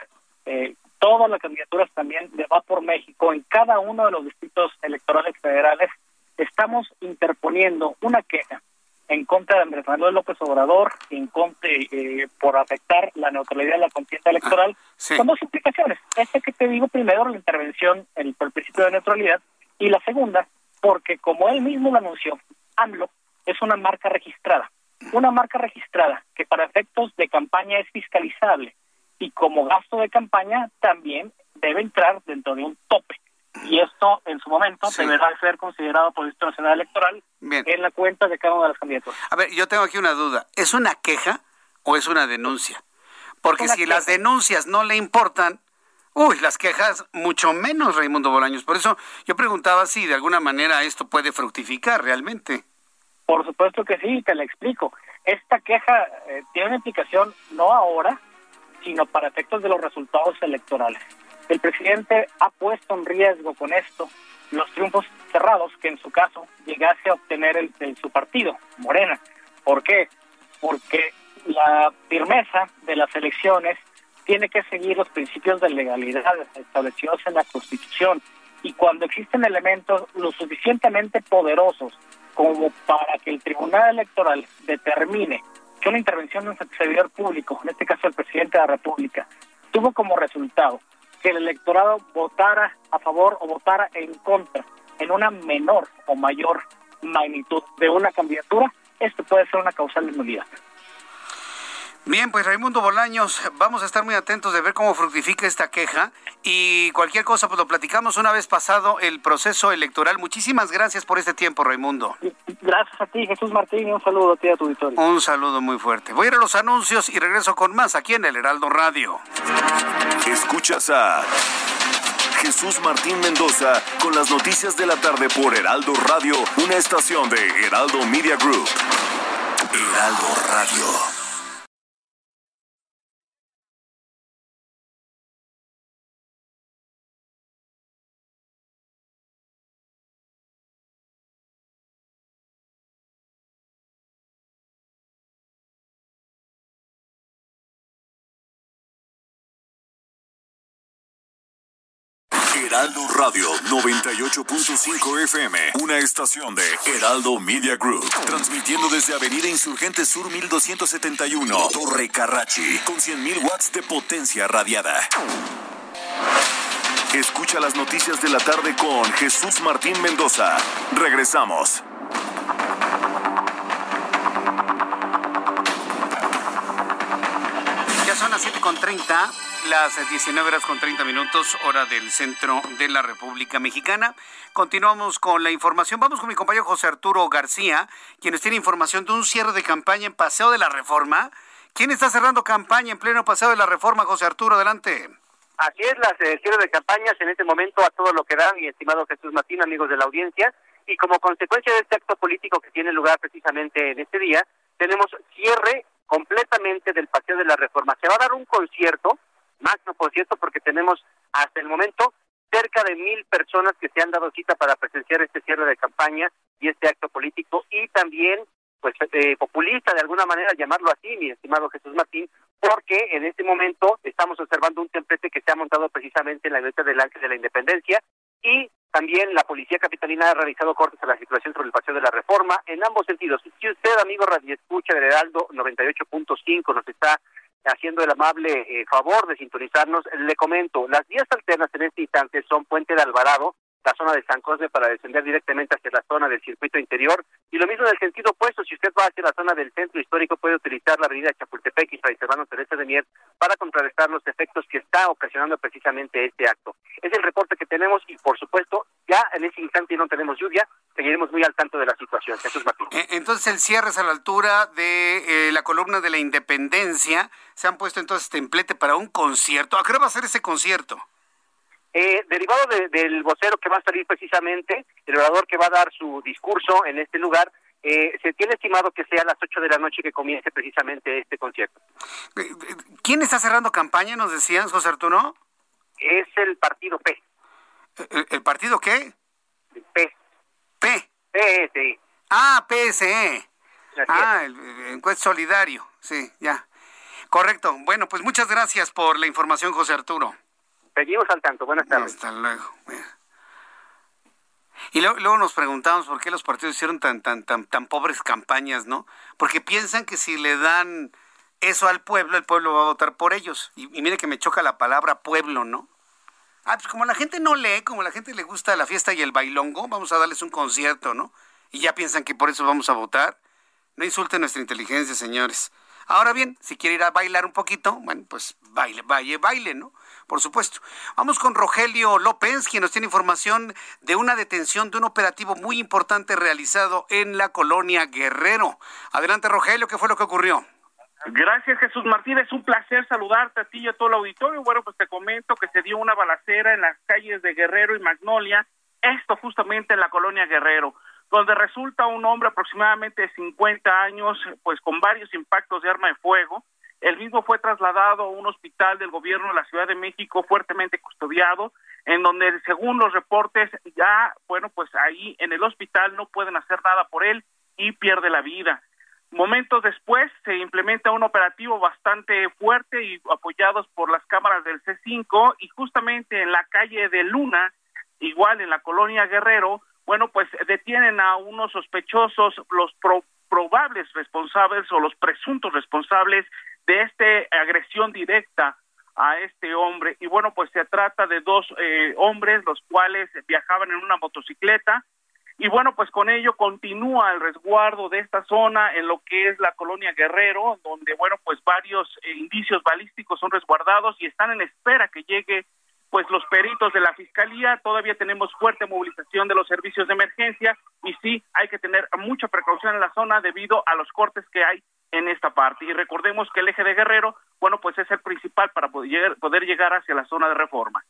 eh, todas las candidaturas también de Va por México, en cada uno de los distritos electorales federales, estamos interponiendo una queja en contra de Andrés Manuel López Obrador, en contra, eh, por afectar la neutralidad de la contienda electoral, ah, con dos implicaciones. Esta que te digo primero, la intervención en, por el principio de neutralidad, y la segunda, porque como él mismo lo anunció, AMLO es una marca registrada. Una marca registrada que para efectos de campaña es fiscalizable y como gasto de campaña también debe entrar dentro de un tope. Y esto en su momento deberá ser considerado por el Instituto Nacional Electoral en la cuenta de cada una de las candidaturas. A ver, yo tengo aquí una duda. ¿Es una queja o es una denuncia? Porque si las denuncias no le importan, uy, las quejas mucho menos, Raimundo Bolaños. Por eso yo preguntaba si de alguna manera esto puede fructificar realmente. Por supuesto que sí, te la explico. Esta queja eh, tiene una implicación no ahora, sino para efectos de los resultados electorales. El presidente ha puesto en riesgo con esto los triunfos cerrados que en su caso llegase a obtener el, su partido, Morena. ¿Por qué? Porque la firmeza de las elecciones tiene que seguir los principios de legalidad establecidos en la Constitución. Y cuando existen elementos lo suficientemente poderosos como para que el Tribunal Electoral determine que una intervención de un servidor público, en este caso el presidente de la República, tuvo como resultado que el electorado votara a favor o votara en contra en una menor o mayor magnitud de una candidatura, esto puede ser una causal de nulidad. Bien, pues Raimundo Bolaños, vamos a estar muy atentos de ver cómo fructifica esta queja y cualquier cosa, pues lo platicamos una vez pasado el proceso electoral. Muchísimas gracias por este tiempo, Raimundo. Gracias a ti, Jesús Martín, y un saludo a ti a tu auditorio. Un saludo muy fuerte. Voy a ir a los anuncios y regreso con más aquí en el Heraldo Radio. Escuchas a Jesús Martín Mendoza con las noticias de la tarde por Heraldo Radio, una estación de Heraldo Media Group. Heraldo Radio. Heraldo Radio 98.5 FM, una estación de Heraldo Media Group, transmitiendo desde Avenida Insurgente Sur 1271, Torre Carrachi, con 100.000 watts de potencia radiada. Escucha las noticias de la tarde con Jesús Martín Mendoza. Regresamos. Ya son las 7.30 las 19 horas con 30 minutos, hora del centro de la República Mexicana. Continuamos con la información. Vamos con mi compañero José Arturo García, quien nos tiene información de un cierre de campaña en Paseo de la Reforma. ¿Quién está cerrando campaña en pleno Paseo de la Reforma, José Arturo? Adelante. Así es, las eh, cierre de campañas en este momento a todo lo que dan, mi estimado Jesús Martín, amigos de la audiencia. Y como consecuencia de este acto político que tiene lugar precisamente en este día, tenemos cierre completamente del Paseo de la Reforma. Se va a dar un concierto Magno, por cierto, porque tenemos hasta el momento cerca de mil personas que se han dado cita para presenciar este cierre de campaña y este acto político y también pues eh, populista de alguna manera llamarlo así, mi estimado Jesús Martín, porque en este momento estamos observando un templete que se ha montado precisamente en la iglesia del Ángel de la Independencia y también la Policía Capitalina ha realizado cortes a la situación sobre el paseo de la reforma en ambos sentidos. Si usted, amigo Radio Escucha del Heraldo 98.5, nos está haciendo el amable eh, favor de sintonizarnos, le comento, las vías alternas en este instante son Puente de Alvarado, la zona de San Cosme para descender directamente hacia la zona del circuito interior. Y lo mismo en el sentido opuesto, si usted va hacia la zona del centro histórico, puede utilizar la avenida Chapultepec y Fray Servando Teresa de Mier para contrarrestar los efectos que está ocasionando precisamente este acto. Es el reporte que tenemos y, por supuesto, ya en ese instante no tenemos lluvia, seguiremos muy al tanto de la situación. Jesús Martín. Eh, Entonces el cierre es a la altura de eh, la columna de la Independencia. Se han puesto entonces templete para un concierto. ¿A qué va a ser ese concierto? Eh, derivado de- del vocero que va a salir precisamente, el orador que va a dar su discurso en este lugar, eh, se tiene estimado que sea a las 8 de la noche que comience precisamente este concierto. ¿Quién está cerrando campaña? Nos decían, José Arturo. Es el partido P. ¿El, el partido qué? P. P. PSE. Ah, PSE. Ah, el, el solidario. Sí, ya. Correcto. Bueno, pues muchas gracias por la información, José Arturo. Seguimos al tanto. Buenas tardes. Hasta luego. Y luego, nos preguntamos por qué los partidos hicieron tan, tan, tan, tan pobres campañas, ¿no? Porque piensan que si le dan eso al pueblo, el pueblo va a votar por ellos. Y, y mire que me choca la palabra pueblo, ¿no? Ah, pues como la gente no lee, como la gente le gusta la fiesta y el bailongo, vamos a darles un concierto, ¿no? Y ya piensan que por eso vamos a votar. No insulten nuestra inteligencia, señores. Ahora bien, si quiere ir a bailar un poquito, bueno, pues baile, baile, baile, ¿no? Por supuesto. Vamos con Rogelio López, quien nos tiene información de una detención de un operativo muy importante realizado en la colonia Guerrero. Adelante, Rogelio, ¿qué fue lo que ocurrió? Gracias, Jesús Martín. Es un placer saludarte a ti y a todo el auditorio. Bueno, pues te comento que se dio una balacera en las calles de Guerrero y Magnolia, esto justamente en la colonia Guerrero, donde resulta un hombre aproximadamente de 50 años, pues con varios impactos de arma de fuego. El mismo fue trasladado a un hospital del gobierno de la Ciudad de México fuertemente custodiado, en donde según los reportes ya, bueno, pues ahí en el hospital no pueden hacer nada por él y pierde la vida. Momentos después se implementa un operativo bastante fuerte y apoyados por las cámaras del C5 y justamente en la calle de Luna, igual en la colonia Guerrero, bueno, pues detienen a unos sospechosos, los pro- probables responsables o los presuntos responsables de esta agresión directa a este hombre. Y bueno, pues se trata de dos eh, hombres, los cuales viajaban en una motocicleta. Y bueno, pues con ello continúa el resguardo de esta zona en lo que es la colonia Guerrero, donde, bueno, pues varios eh, indicios balísticos son resguardados y están en espera que llegue pues los peritos de la fiscalía, todavía tenemos fuerte movilización de los servicios de emergencia y sí hay que tener mucha precaución en la zona debido a los cortes que hay en esta parte. Y recordemos que el eje de Guerrero, bueno, pues es el principal para poder llegar, poder llegar hacia la zona de reforma.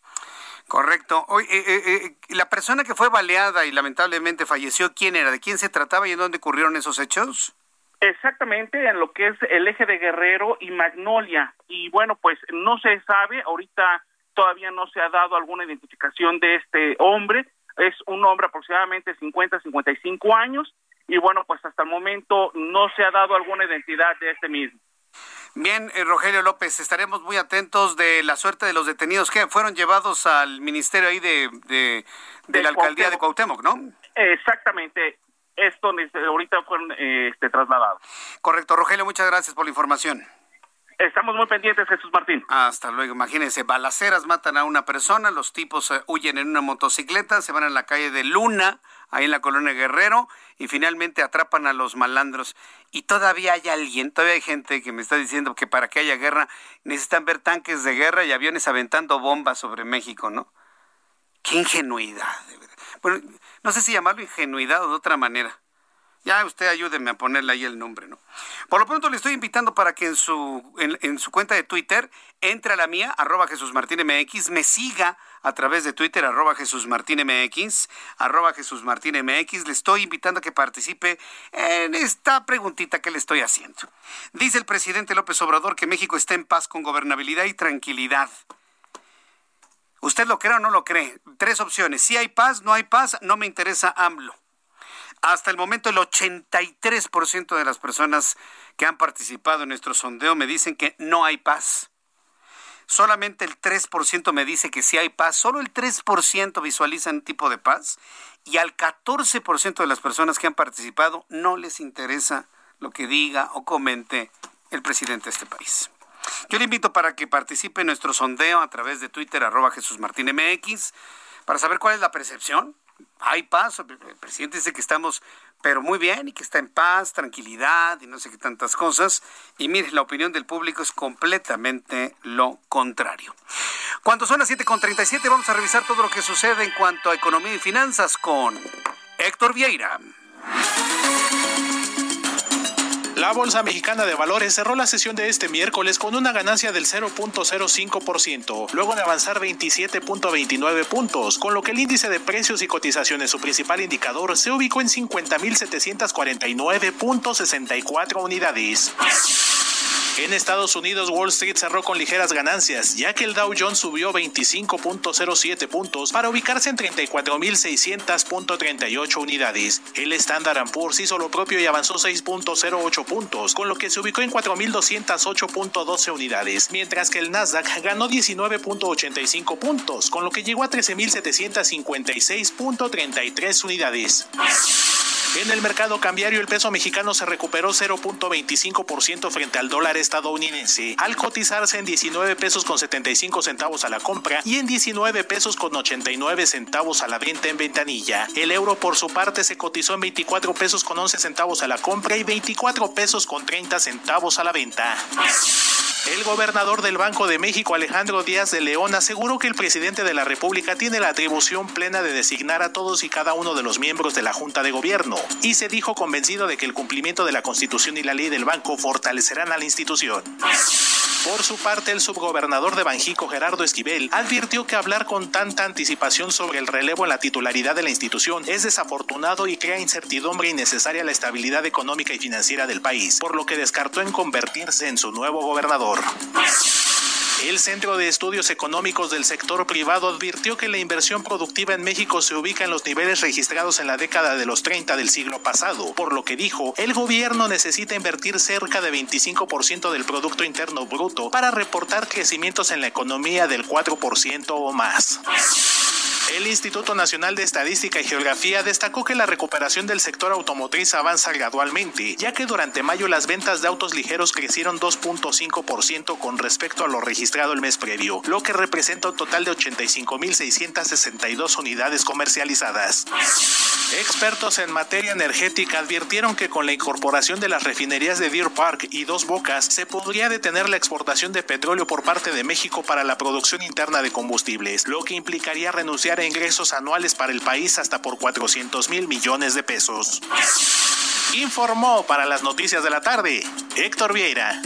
Correcto. Oye, eh, eh, eh, la persona que fue baleada y lamentablemente falleció, ¿quién era? ¿De quién se trataba y en dónde ocurrieron esos hechos? Exactamente, en lo que es el eje de Guerrero y Magnolia. Y bueno, pues no se sabe, ahorita todavía no se ha dado alguna identificación de este hombre. Es un hombre aproximadamente 50, 55 años. Y bueno, pues hasta el momento no se ha dado alguna identidad de este mismo. Bien, eh, Rogelio López, estaremos muy atentos de la suerte de los detenidos que fueron llevados al ministerio ahí de, de, de la alcaldía de Cuauhtémoc, ¿no? Exactamente, esto ahorita fueron eh, este, trasladados. Correcto, Rogelio, muchas gracias por la información. Estamos muy pendientes, Jesús Martín. Hasta luego. Imagínense, balaceras matan a una persona, los tipos eh, huyen en una motocicleta, se van a la calle de Luna, ahí en la colonia Guerrero, y finalmente atrapan a los malandros. Y todavía hay alguien, todavía hay gente que me está diciendo que para que haya guerra necesitan ver tanques de guerra y aviones aventando bombas sobre México, ¿no? Qué ingenuidad. Bueno, no sé si llamarlo ingenuidad o de otra manera. Ya usted ayúdeme a ponerle ahí el nombre, ¿no? Por lo pronto le estoy invitando para que en su, en, en su cuenta de Twitter entre a la mía, arroba Jesús Martín MX, me siga a través de Twitter, arroba Jesús Martín MX, arroba Jesús Martín MX. Le estoy invitando a que participe en esta preguntita que le estoy haciendo. Dice el presidente López Obrador que México está en paz con gobernabilidad y tranquilidad. ¿Usted lo cree o no lo cree? Tres opciones. Si hay paz, no hay paz, no me interesa AMLO. Hasta el momento el 83% de las personas que han participado en nuestro sondeo me dicen que no hay paz. Solamente el 3% me dice que sí hay paz. Solo el 3% visualiza un tipo de paz. Y al 14% de las personas que han participado no les interesa lo que diga o comente el presidente de este país. Yo le invito para que participe en nuestro sondeo a través de Twitter, arroba Jesús Martín MX, para saber cuál es la percepción. Hay paz, el presidente dice que estamos, pero muy bien, y que está en paz, tranquilidad y no sé qué tantas cosas. Y mire, la opinión del público es completamente lo contrario. Cuando son las 7.37, vamos a revisar todo lo que sucede en cuanto a economía y finanzas con Héctor Vieira. La Bolsa Mexicana de Valores cerró la sesión de este miércoles con una ganancia del 0.05%, luego de avanzar 27.29 puntos, con lo que el índice de precios y cotizaciones, su principal indicador, se ubicó en 50.749.64 unidades. En Estados Unidos, Wall Street cerró con ligeras ganancias, ya que el Dow Jones subió 25.07 puntos para ubicarse en 34.600.38 unidades. El Standard Poor's hizo lo propio y avanzó 6.08 puntos, con lo que se ubicó en 4.208.12 unidades, mientras que el Nasdaq ganó 19.85 puntos, con lo que llegó a 13.756.33 unidades. En el mercado cambiario, el peso mexicano se recuperó 0.25% frente al dólar estadounidense, al cotizarse en 19 pesos con 75 centavos a la compra y en 19 pesos con 89 centavos a la venta en ventanilla. El euro, por su parte, se cotizó en 24 pesos con 11 centavos a la compra y 24 pesos con 30 centavos a la venta. El gobernador del Banco de México, Alejandro Díaz de León, aseguró que el presidente de la República tiene la atribución plena de designar a todos y cada uno de los miembros de la Junta de Gobierno, y se dijo convencido de que el cumplimiento de la Constitución y la ley del banco fortalecerán a la institución. Por su parte, el subgobernador de Banjico, Gerardo Esquivel, advirtió que hablar con tanta anticipación sobre el relevo en la titularidad de la institución es desafortunado y crea incertidumbre innecesaria a la estabilidad económica y financiera del país, por lo que descartó en convertirse en su nuevo gobernador. El Centro de Estudios Económicos del Sector Privado advirtió que la inversión productiva en México se ubica en los niveles registrados en la década de los 30 del siglo pasado, por lo que dijo, el gobierno necesita invertir cerca de 25% del Producto Interno Bruto para reportar crecimientos en la economía del 4% o más. El Instituto Nacional de Estadística y Geografía destacó que la recuperación del sector automotriz avanza gradualmente, ya que durante mayo las ventas de autos ligeros crecieron 2.5% con respecto a lo registrado el mes previo, lo que representa un total de 85.662 unidades comercializadas. Expertos en materia energética advirtieron que con la incorporación de las refinerías de Deer Park y Dos Bocas se podría detener la exportación de petróleo por parte de México para la producción interna de combustibles, lo que implicaría renunciar ingresos anuales para el país hasta por 400 mil millones de pesos. Informó para las noticias de la tarde Héctor Vieira.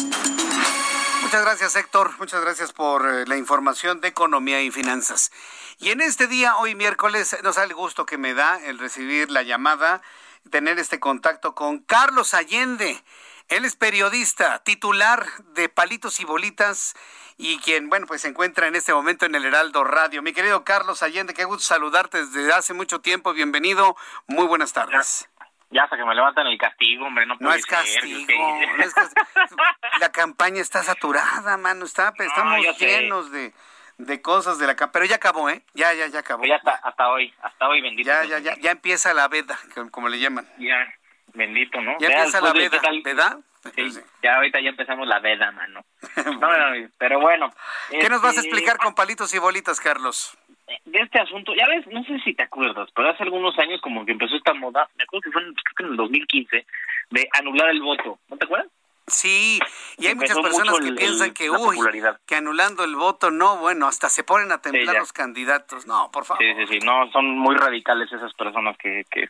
Muchas gracias Héctor, muchas gracias por eh, la información de economía y finanzas. Y en este día, hoy miércoles, nos da el gusto que me da el recibir la llamada, tener este contacto con Carlos Allende. Él es periodista, titular de Palitos y Bolitas y quien, bueno, pues se encuentra en este momento en el Heraldo Radio. Mi querido Carlos Allende, qué gusto saludarte desde hace mucho tiempo. Bienvenido. Muy buenas tardes. Ya hasta que me levantan el castigo, hombre, no, no es castigo, no es castigo. La campaña está saturada, mano, está, estamos llenos de, de cosas de la campaña, pero ya acabó, ¿eh? Ya, ya, ya acabó. Ya hasta, hasta hoy, hasta hoy, bendito. Ya, ya, ya, ya empieza la veda, como le llaman. Ya, bendito, ¿no? Ya, empieza la veda, ¿verdad? Sí, ya ahorita ya empezamos la veda, mano. No, no, pero bueno. ¿Qué nos vas a este, explicar con palitos y bolitas, Carlos? de este asunto, ya ves, no sé si te acuerdas, pero hace algunos años como que empezó esta moda, me acuerdo que fue en, creo que en el 2015, de anular el voto, ¿no te acuerdas? Sí, y hay muchas personas que el- piensan que, uy, que anulando el voto, no, bueno, hasta se ponen a temblar los candidatos. No, por favor. Sí, sí, sí, no, son muy radicales esas personas que, que,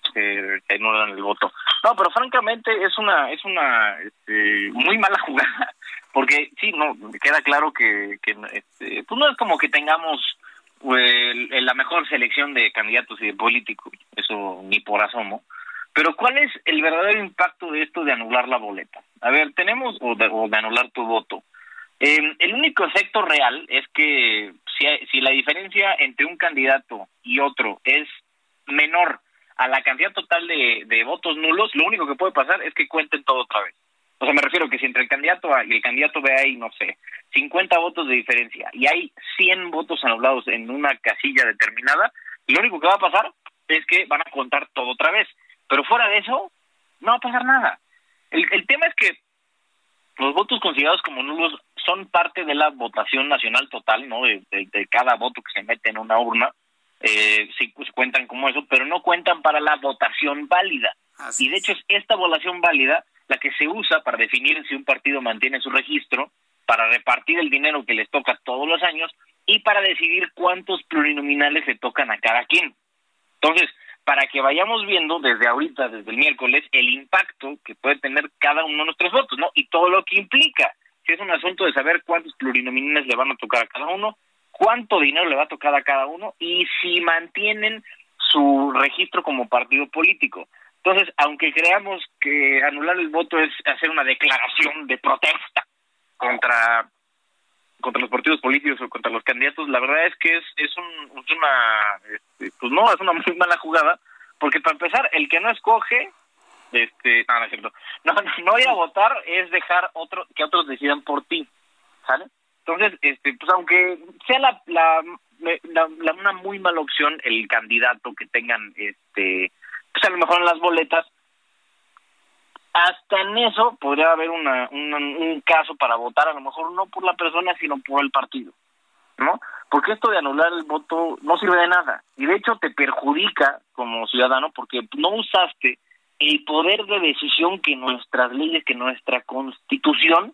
anulan el voto. No, pero francamente es una, es una este, muy mala jugada, porque sí, no, queda claro que, que este, pues no es como que tengamos pues, la mejor selección de candidatos y de políticos, eso ni por asomo, pero ¿cuál es el verdadero impacto de esto de anular la boleta? A ver, tenemos, o de, o de anular tu voto, eh, el único efecto real es que si, si la diferencia entre un candidato y otro es menor a la cantidad total de, de votos nulos, lo único que puede pasar es que cuenten todo otra vez. O sea, me refiero que si entre el candidato A y el candidato B hay, no sé, 50 votos de diferencia y hay 100 votos anulados en una casilla determinada, lo único que va a pasar es que van a contar todo otra vez. Pero fuera de eso, no va a pasar nada. El, el tema es que los votos considerados como nulos son parte de la votación nacional total, ¿no? De, de- de cada voto que se mete en una urna, eh, sí pues, cuentan como eso, pero no cuentan para la votación válida. y de hecho es esta votación válida la que se usa para definir si un partido mantiene su registro, para repartir el dinero que les toca todos los años y para decidir cuántos plurinominales le tocan a cada quien. Entonces, para que vayamos viendo desde ahorita, desde el miércoles, el impacto que puede tener cada uno de nuestros votos, ¿no? Y todo lo que implica. Si es un asunto de saber cuántos plurinominales le van a tocar a cada uno, cuánto dinero le va a tocar a cada uno y si mantienen su registro como partido político. Entonces, aunque creamos que anular el voto es hacer una declaración de protesta contra contra los partidos políticos o contra los candidatos, la verdad es que es es, un, es una este, pues no, es una muy mala jugada, porque para empezar, el que no escoge este, no, no es cierto. No, no, a votar es dejar otro que otros decidan por ti, ¿sale? Entonces, este, pues aunque sea la, la, la- la- una muy mala opción el candidato que tengan, este, pues a lo mejor en las boletas, hasta en eso podría haber una, un caso para votar, a lo mejor no por la persona, sino por el partido, ¿no? Porque esto de anular el voto no sirve de nada y de hecho te perjudica como ciudadano porque no usaste el poder de decisión que nuestras leyes, que nuestra constitución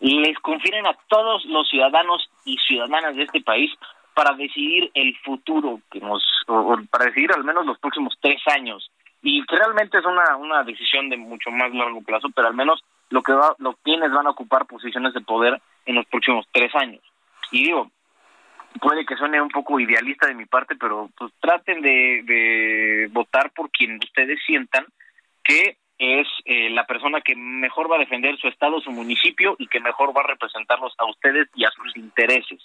les confieren a todos los ciudadanos y ciudadanas de este país para decidir el futuro que nos o para decidir al menos los próximos tres años y realmente es una una decisión de mucho más largo plazo pero al menos lo que va lo quienes van a ocupar posiciones de poder en los próximos tres años y digo puede que suene un poco idealista de mi parte pero pues traten de, de votar por quien ustedes sientan que es eh, la persona que mejor va a defender su estado, su municipio y que mejor va a representarlos a ustedes y a sus intereses.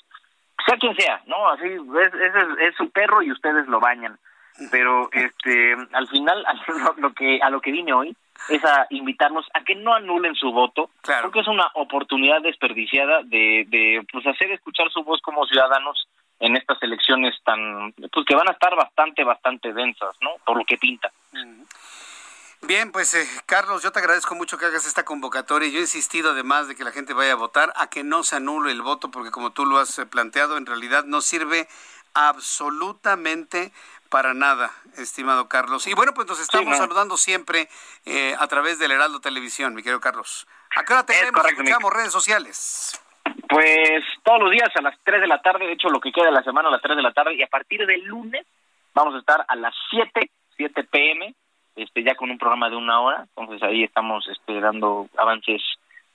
Sea quien sea, ¿no? Así es, es, es su perro y ustedes lo bañan. Pero este, al final, a lo, que a lo que vine hoy es a invitarnos a que no anulen su voto, porque es una oportunidad desperdiciada de, de pues hacer escuchar su voz como ciudadanos en estas elecciones tan pues que van a estar bastante bastante densas, ¿no? Por lo que pinta. Bien, pues eh, Carlos, yo te agradezco mucho que hagas esta convocatoria. Yo he insistido además de que la gente vaya a votar, a que no se anule el voto, porque como tú lo has eh, planteado, en realidad no sirve absolutamente para nada, estimado Carlos. Y bueno, pues nos estamos no. saludando siempre eh, a través del Heraldo Televisión, mi querido Carlos. ¿A qué hora te vemos? correcto, Escuchamos redes sociales. Pues todos los días a las 3 de la tarde, de hecho lo que queda de la semana a las 3 de la tarde y a partir del lunes vamos a estar a las 7, 7 pm, este ya con un programa de una hora, entonces ahí estamos este, dando avances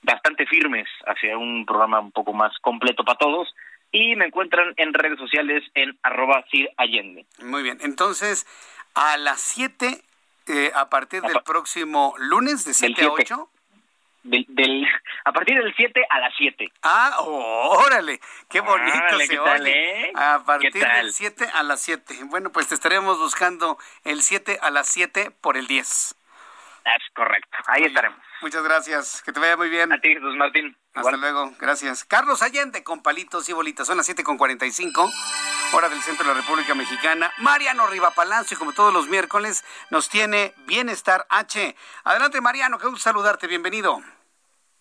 bastante firmes hacia un programa un poco más completo para todos y me encuentran en redes sociales en arroba Sir Allende. Muy bien, entonces a las 7, eh, a partir del próximo lunes, de 7 a 7. 8. Del, del, a partir del 7 a las 7. Ah, órale, qué bonito Órale, se ¿qué tal, oye. eh? A partir del 7 a las 7. Bueno, pues te estaremos buscando el 7 a las 7 por el 10. Es correcto, ahí estaremos. Muchas gracias, que te vaya muy bien. A ti, Jesús Martín. Hasta luego, gracias. Carlos Allende con palitos y bolitas. Son las 7 con 45, hora del centro de la República Mexicana. Mariano Riva Palacio, como todos los miércoles, nos tiene Bienestar H. Adelante, Mariano, qué gusto saludarte, bienvenido.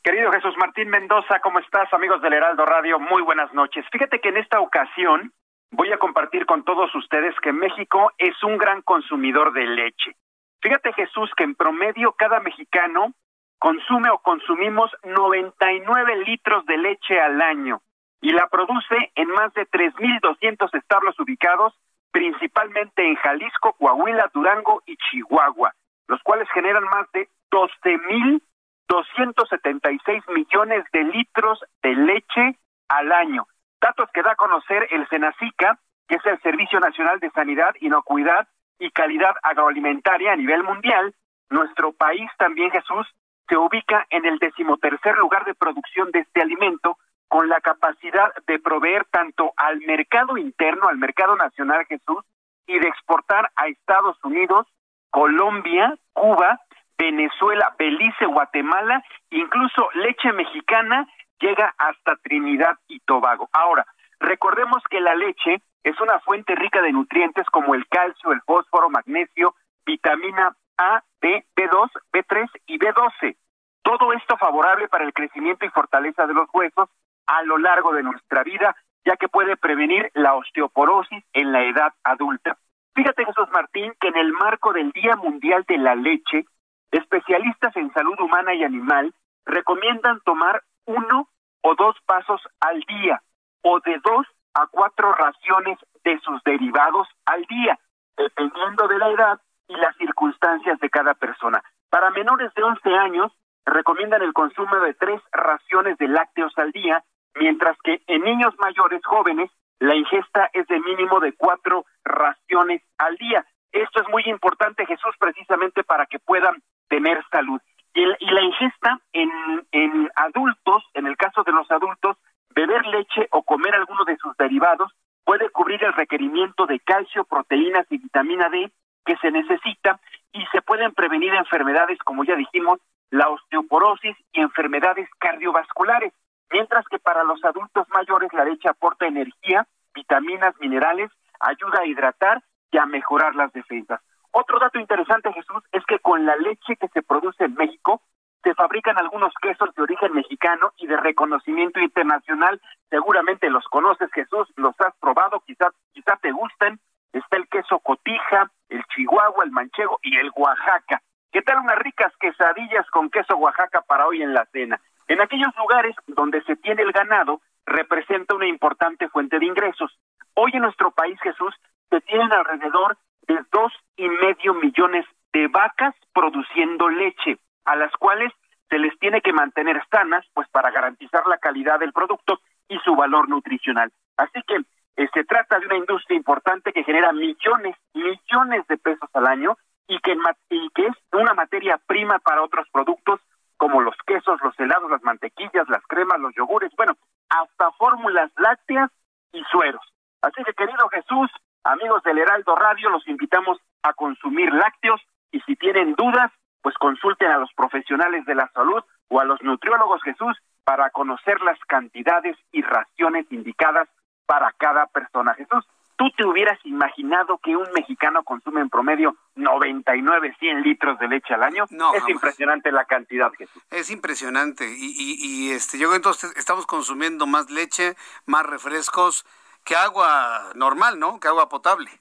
Querido Jesús Martín Mendoza, ¿cómo estás, amigos del Heraldo Radio? Muy buenas noches. Fíjate que en esta ocasión voy a compartir con todos ustedes que México es un gran consumidor de leche. Fíjate, Jesús, que en promedio cada mexicano consume o consumimos 99 litros de leche al año y la produce en más de 3.200 establos ubicados principalmente en Jalisco, Coahuila, Durango y Chihuahua, los cuales generan más de 12.276 millones de litros de leche al año. Datos que da a conocer el Senacica, que es el Servicio Nacional de Sanidad, Inocuidad y Calidad Agroalimentaria a nivel mundial. Nuestro país también, Jesús, se ubica en el decimotercer lugar de producción de este alimento, con la capacidad de proveer tanto al mercado interno, al mercado nacional, Jesús, y de exportar a Estados Unidos Colombia, Cuba, Venezuela, Belice, Guatemala, incluso leche mexicana llega hasta Trinidad y Tobago. Ahora, recordemos que la leche es una fuente rica de nutrientes como el calcio, el fósforo, magnesio, vitamina A, B, B2, B3 y B12. Todo esto favorable para el crecimiento y fortaleza de los huesos a lo largo de nuestra vida, ya que puede prevenir la osteoporosis en la edad adulta. Fíjate, Jesús Martín, que en el marco del Día Mundial de la Leche, especialistas en salud humana y animal recomiendan tomar uno o dos vasos al día o de dos a cuatro raciones de sus derivados al día, dependiendo de la edad y las circunstancias de cada persona. Para menores de 11 años, recomiendan el consumo de tres raciones de lácteos al día, mientras que en niños mayores jóvenes la ingesta es de mínimo de cuatro raciones al día. Esto es muy importante, Jesús, precisamente para que puedan tener salud. Y, la ingesta en, en adultos, en el caso de los adultos, beber leche o comer alguno de sus derivados puede cubrir el requerimiento de calcio, proteínas y vitamina D que se necesita y se pueden prevenir enfermedades, como ya dijimos, la osteoporosis y enfermedades cardiovasculares, mientras que para los adultos mayores la leche aporta energía, vitaminas, minerales, ayuda a hidratar y a mejorar las defensas. Otro dato interesante, Jesús, es que con la leche que se produce en México se fabrican algunos quesos de origen mexicano y de reconocimiento internacional. Seguramente los conoces, Jesús, los has probado, quizás quizá te gusten. Está el queso cotija, el chihuahua, el manchego y el oaxaca. ¿Qué tal unas ricas quesadillas con queso Oaxaca para hoy en la cena? En aquellos lugares donde se tiene el ganado, representa una importante fuente de ingresos. Hoy en nuestro país, Jesús, se tienen alrededor de dos y medio millones de vacas produciendo leche, a las cuales se les tiene que mantener sanas, pues para garantizar la calidad del producto y su valor nutricional. Así que eh, se trata de una industria importante que genera millones, millones de pesos al año y que, y que es una materia prima para otros productos como los quesos, los helados, las mantequillas, las cremas, los yogures, bueno, hasta fórmulas lácteas y sueros. Así que, querido Jesús, amigos del Heraldo Radio, los invitamos a consumir lácteos y si tienen dudas, pues consulten a los profesionales de la salud o a los nutriólogos Jesús para conocer las cantidades y raciones indicadas para cada persona. Jesús, ¿Tú te hubieras imaginado que un mexicano consume en promedio 99, 100 litros de leche al año? No, es impresionante la cantidad, Jesús. Es impresionante. Y, y, este, yo entonces estamos consumiendo más leche, más refrescos que agua normal, ¿no? Que agua potable.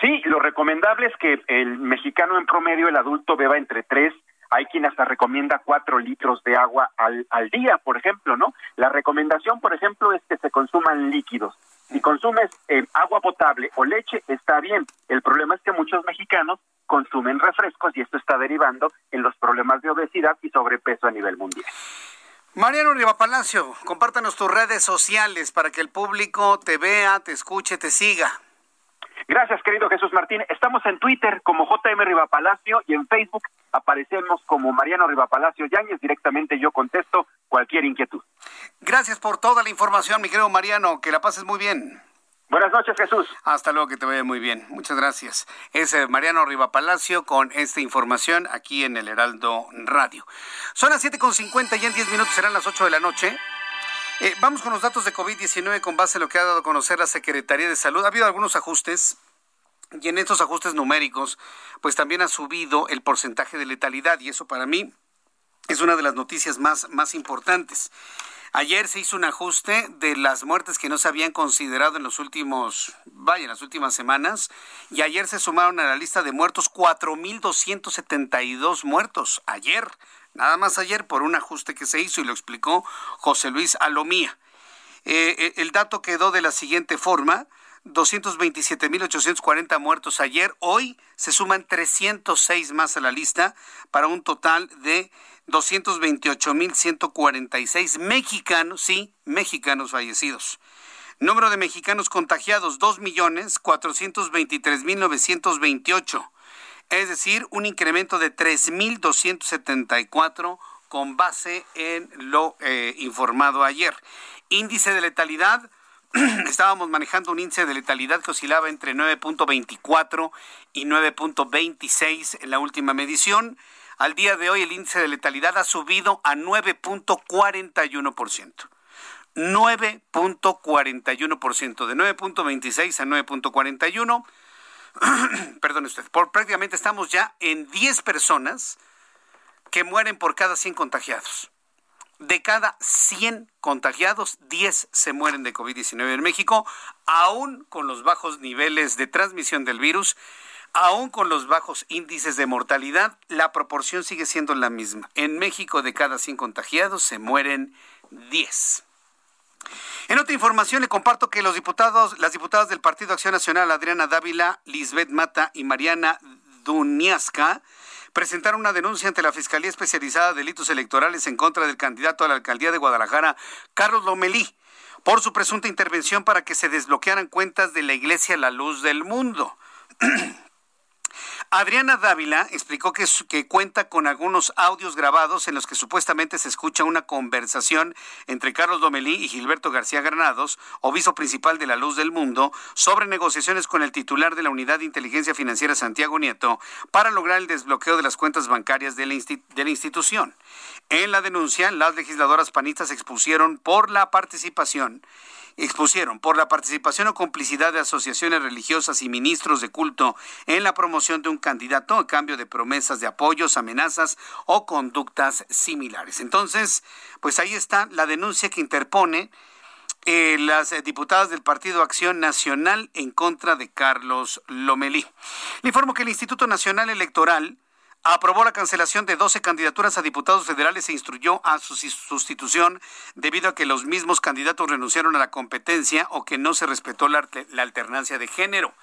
Sí, lo recomendable es que el mexicano en promedio, el adulto, beba entre 3 hay quien hasta recomienda cuatro litros de agua al, al día, por ejemplo, ¿no? La recomendación, por ejemplo, es que se consuman líquidos. Si consumes eh, agua potable o leche, está bien. El problema es que muchos mexicanos consumen refrescos y esto está derivando en los problemas de obesidad y sobrepeso a nivel mundial. Mariano Riva Palacio, compártanos tus redes sociales para que el público te vea, te escuche, te siga. Gracias, querido Jesús Martín. Estamos en Twitter como JM Rivapalacio y en Facebook aparecemos como Mariano Rivapalacio Yáñez. Directamente yo contesto cualquier inquietud. Gracias por toda la información, mi querido Mariano. Que la pases muy bien. Buenas noches, Jesús. Hasta luego, que te vaya muy bien. Muchas gracias. Es eh, Mariano Rivapalacio con esta información aquí en el Heraldo Radio. Son las 7.50 y en 10 minutos serán las 8 de la noche. Eh, vamos con los datos de COVID-19 con base a lo que ha dado a conocer la Secretaría de Salud. Ha habido algunos ajustes y en estos ajustes numéricos pues también ha subido el porcentaje de letalidad y eso para mí es una de las noticias más, más importantes. Ayer se hizo un ajuste de las muertes que no se habían considerado en los últimos, vaya, en las últimas semanas, y ayer se sumaron a la lista de muertos 4.272 muertos. Ayer, nada más ayer por un ajuste que se hizo y lo explicó José Luis Alomía. Eh, eh, el dato quedó de la siguiente forma. 227.840 muertos ayer. Hoy se suman 306 más a la lista para un total de 228.146 mexicanos, sí, mexicanos fallecidos. Número de mexicanos contagiados, 2.423.928 es decir, un incremento de 3.274 con base en lo eh, informado ayer. Índice de letalidad estábamos manejando un índice de letalidad que oscilaba entre 9.24 y 9.26 en la última medición. Al día de hoy el índice de letalidad ha subido a 9.41%. 9.41%, de 9.26 a 9.41. Perdón usted, por prácticamente estamos ya en 10 personas que mueren por cada 100 contagiados. De cada 100 contagiados, 10 se mueren de COVID-19 en México, aún con los bajos niveles de transmisión del virus, aún con los bajos índices de mortalidad, la proporción sigue siendo la misma. En México, de cada 100 contagiados, se mueren 10. En otra información le comparto que los diputados, las diputadas del Partido Acción Nacional, Adriana Dávila, Lisbeth Mata y Mariana Duniasca, presentaron una denuncia ante la Fiscalía Especializada de Delitos Electorales en contra del candidato a la alcaldía de Guadalajara, Carlos Lomelí, por su presunta intervención para que se desbloquearan cuentas de la Iglesia La Luz del Mundo. Adriana Dávila explicó que, cuenta con algunos audios grabados en los que supuestamente se escucha una conversación entre Carlos Domelí y Gilberto García Granados, obispo principal de la Luz del Mundo, sobre negociaciones con el titular de la Unidad de Inteligencia Financiera Santiago Nieto para lograr el desbloqueo de las cuentas bancarias de la, de la institución. En la denuncia, las legisladoras panistas expusieron por la participación expusieron por la participación o complicidad de asociaciones religiosas y ministros de culto en la promoción de un candidato a cambio de promesas de apoyos, amenazas o conductas similares. Entonces, pues ahí está la denuncia que interpone eh, las diputadas del Partido Acción Nacional en contra de Carlos Lomelí. Le informo que el Instituto Nacional Electoral aprobó la cancelación de 12 candidaturas a diputados federales e instruyó a su sustitución debido a que los mismos candidatos renunciaron a la competencia o que no se respetó la, alternancia de género.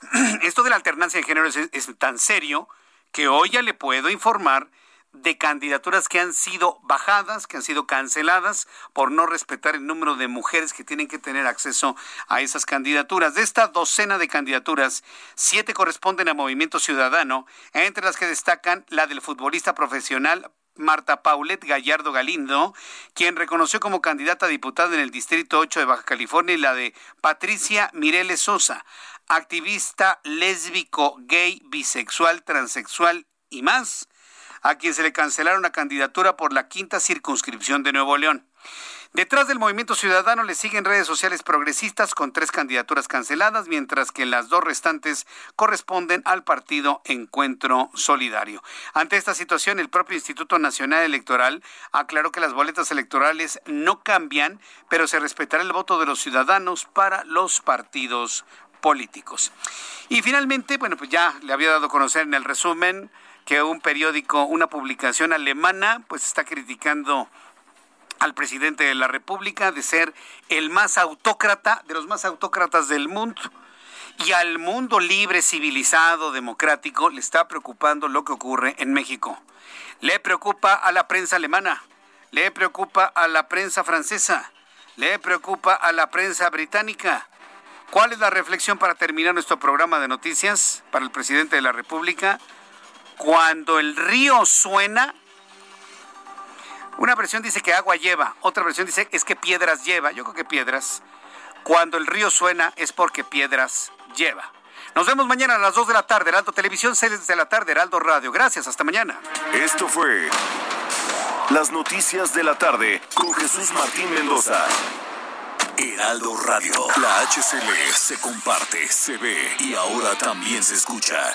Esto de la alternancia de género es tan serio que hoy ya le puedo informar de candidaturas que han sido bajadas, que han sido canceladas por no respetar el número de mujeres que tienen que tener acceso a esas candidaturas. De esta docena de candidaturas, siete corresponden a Movimiento Ciudadano, entre las que destacan la del futbolista profesional Marta Paulette Gallardo Galindo, quien reconoció como candidata a diputada en el Distrito 8 de Baja California, y la de Patricia Mireles Sosa, activista lésbico, gay, bisexual, transexual y más a quien se le cancelaron la candidatura por la quinta circunscripción de Nuevo León. Detrás del movimiento ciudadano le siguen redes sociales progresistas con tres candidaturas canceladas, mientras que las dos restantes corresponden al partido Encuentro Solidario. Ante esta situación, el propio Instituto Nacional Electoral aclaró que las boletas electorales no cambian, pero se respetará el voto de los ciudadanos para los partidos políticos. Y finalmente, bueno, pues ya le había dado a conocer en el resumen que un periódico, una publicación alemana, pues está criticando al presidente de la República de ser el más autócrata, de los más autócratas del mundo. Y al mundo libre, civilizado, democrático, le está preocupando lo que ocurre en México. Le preocupa a la prensa alemana, le preocupa a la prensa francesa, le preocupa a la prensa británica. ¿Cuál es la reflexión para terminar nuestro programa de noticias para el presidente de la República? Cuando el río suena, una versión dice que agua lleva, otra versión dice es que piedras lleva. Yo creo que piedras. Cuando el río suena es porque piedras lleva. Nos vemos mañana a las 2 de la tarde, Heraldo Televisión, 6 de la tarde, Heraldo Radio. Gracias, hasta mañana. Esto fue Las Noticias de la Tarde con Jesús Martín Mendoza. Heraldo Radio. La HCL se comparte, se ve y ahora también se escucha.